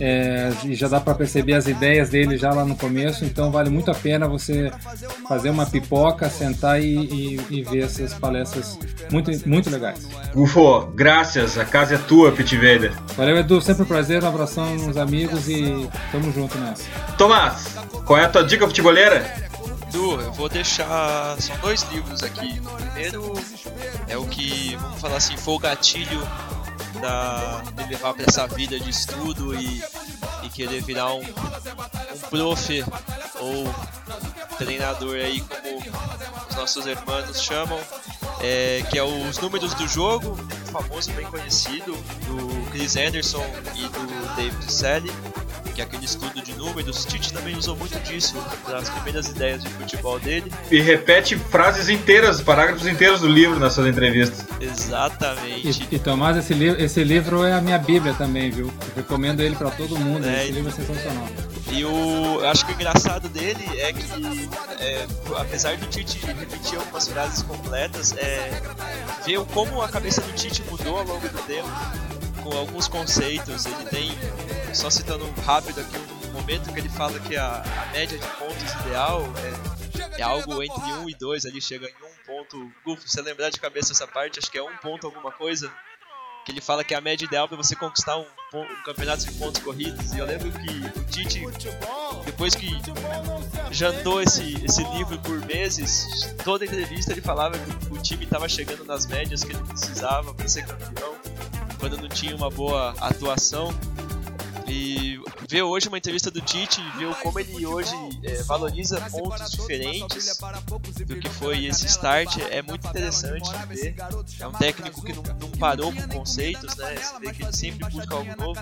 é, e já dá para perceber as ideias dele já lá no começo, então vale muito a pena você fazer uma pipoca, sentar e, e, e ver essas palestras muito, muito legais. Ufo, graças, a casa é tua, Pit Vader. Valeu, Edu, sempre um prazer, um abração nos amigos e tamo junto nessa. Tomás, qual é a tua dica futebolera? Eu vou deixar. São dois livros aqui. O primeiro é o que, vamos falar assim, foi o gatilho da, de levar para essa vida de estudo e, e querer virar um, um prof ou treinador aí como os nossos irmãos chamam, é, que é os números do jogo, famoso bem conhecido, do Chris Anderson e do David Selly que é aquele estudo de números, Tite também usou muito disso nas primeiras ideias de futebol dele. E repete frases inteiras, parágrafos inteiros do livro nas suas entrevistas. Exatamente. E, e Tomás, esse, li esse livro é a minha bíblia também, viu? Eu recomendo ele para todo mundo, é, esse livro é sensacional. E o, eu acho que o engraçado dele é que, é, apesar do Tite repetir algumas frases completas, é, ver como a cabeça do Tite mudou ao longo do tempo com alguns conceitos. Ele tem, só citando rápido aqui um momento que ele fala que a, a média de pontos ideal é, é, algo entre 1 e 2, ali chega em 1 ponto. Gufo, você lembrar de cabeça essa parte, acho que é 1 ponto alguma coisa. Que ele fala que a média ideal para você conquistar um, um, campeonato de pontos corridos. E eu lembro que o Tite, depois que jantou esse, esse livro por meses, toda entrevista ele falava que o time estava chegando nas médias que ele precisava para ser campeão quando não tinha uma boa atuação. E ver hoje uma entrevista do Tite e ver como ele hoje é, valoriza pontos diferentes do que foi esse start é muito interessante de ver. É um técnico que não, não parou com conceitos, né? Você vê que ele sempre busca algo novo.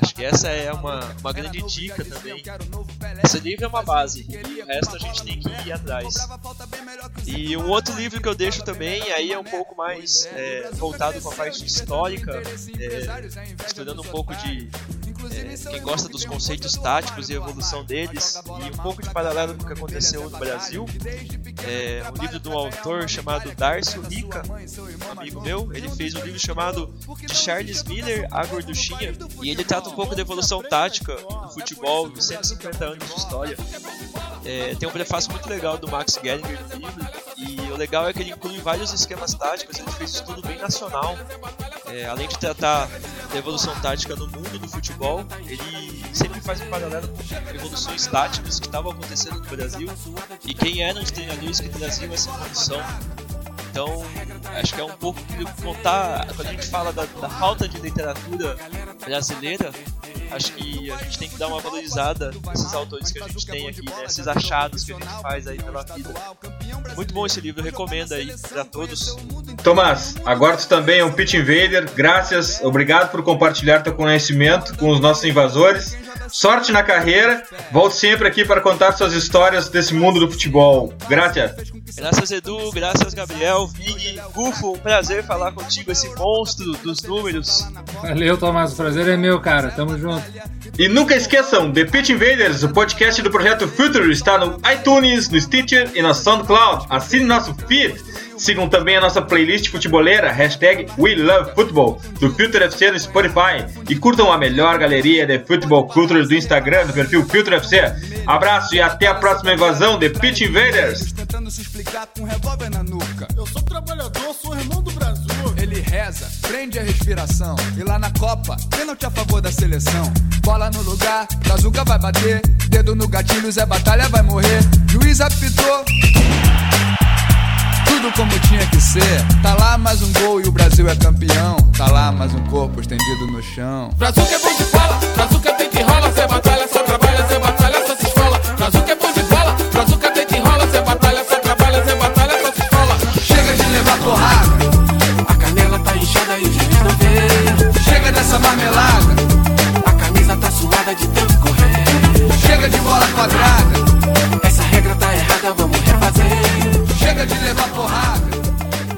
Acho que essa é uma, uma grande dica também. Esse livro é uma base, e o resto a gente tem que ir atrás. E um outro livro que eu deixo também, aí é um pouco mais é, voltado com a parte histórica, é, estudando um pouco de é, quem gosta dos conceitos táticos e evolução deles, e um pouco de paralelo com o que aconteceu no Brasil. É um livro de um autor chamado Darcio Rica, um amigo meu. Ele fez um livro chamado De Charles Miller, A Gorduchinha, e ele trata um pouco da evolução tática do futebol em 150 anos de história. É, tem um prefácio muito legal do Max Geringer no livro, e o legal é que ele inclui vários esquemas táticos, ele fez um estudo bem nacional. É, além de tratar da evolução tática no mundo do futebol, ele sempre faz um paralelo com evoluções táticas que estavam acontecendo no Brasil e quem eram os treinadores que traziam essa evolução. Então, acho que é um pouco contar, quando a gente fala da, da falta de literatura brasileira, acho que a gente tem que dar uma valorizada nesses autores que a gente tem aqui, né? esses achados que a gente faz aí pela vida. Muito bom esse livro, recomendo aí para todos. Tomás, agora tu também é um Pitch Invader, graças, obrigado por compartilhar teu conhecimento com os nossos invasores. Sorte na carreira, volte sempre aqui para contar suas histórias desse mundo do futebol. Graças. Graças Edu, graças Gabriel, Vig, Gufo, um prazer falar contigo, esse monstro dos números. Valeu, Tomás, o prazer é meu, cara, tamo junto. E nunca esqueçam, The Pitch Invaders, o podcast do projeto Future, está no iTunes, no Stitcher e na SoundCloud. Assine nosso feed. Sigam também a nossa playlist futeboleira, hashtag WeLoveFootball, do Future FC no Spotify. E curtam a melhor galeria de futebol culture do Instagram, do perfil Future FC. Abraço e até a próxima invasão de Pitch Invaders. Tentando se explicar com um revólver na nuca. Eu sou trabalhador, sou irmão do Brasil. Ele reza, prende a respiração. E lá na Copa, pênalti a favor da seleção. Bola no lugar, Brazuca vai bater. Dedo no gatilho, Zé Batalha vai morrer. Juiz apitou tudo como tinha que ser. Tá lá mais um gol e o Brasil é campeão. Tá lá mais um corpo estendido no chão. Brasil que é bom de bola, Brasil que tem que rola, cê batalha, só trabalha, cê batalha, só se escola. Brasil que é bom de bola, Brasil que tem que rola, cê batalha, só trabalha, cê batalha, só se escola. Chega de levar porrada. A canela tá inchada e o juiz não vê. Chega dessa marmelada. A camisa tá suada de tanto correr. Chega de bola quadrada. Essa regra tá errada, vamos refazer. Chega de levar porrada.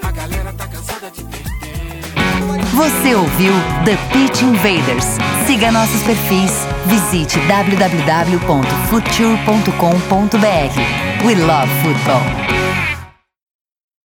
A galera tá cansada de perder. Você ouviu The Pitch Invaders? Siga nossos perfis. Visite www.future.com.br. We love football.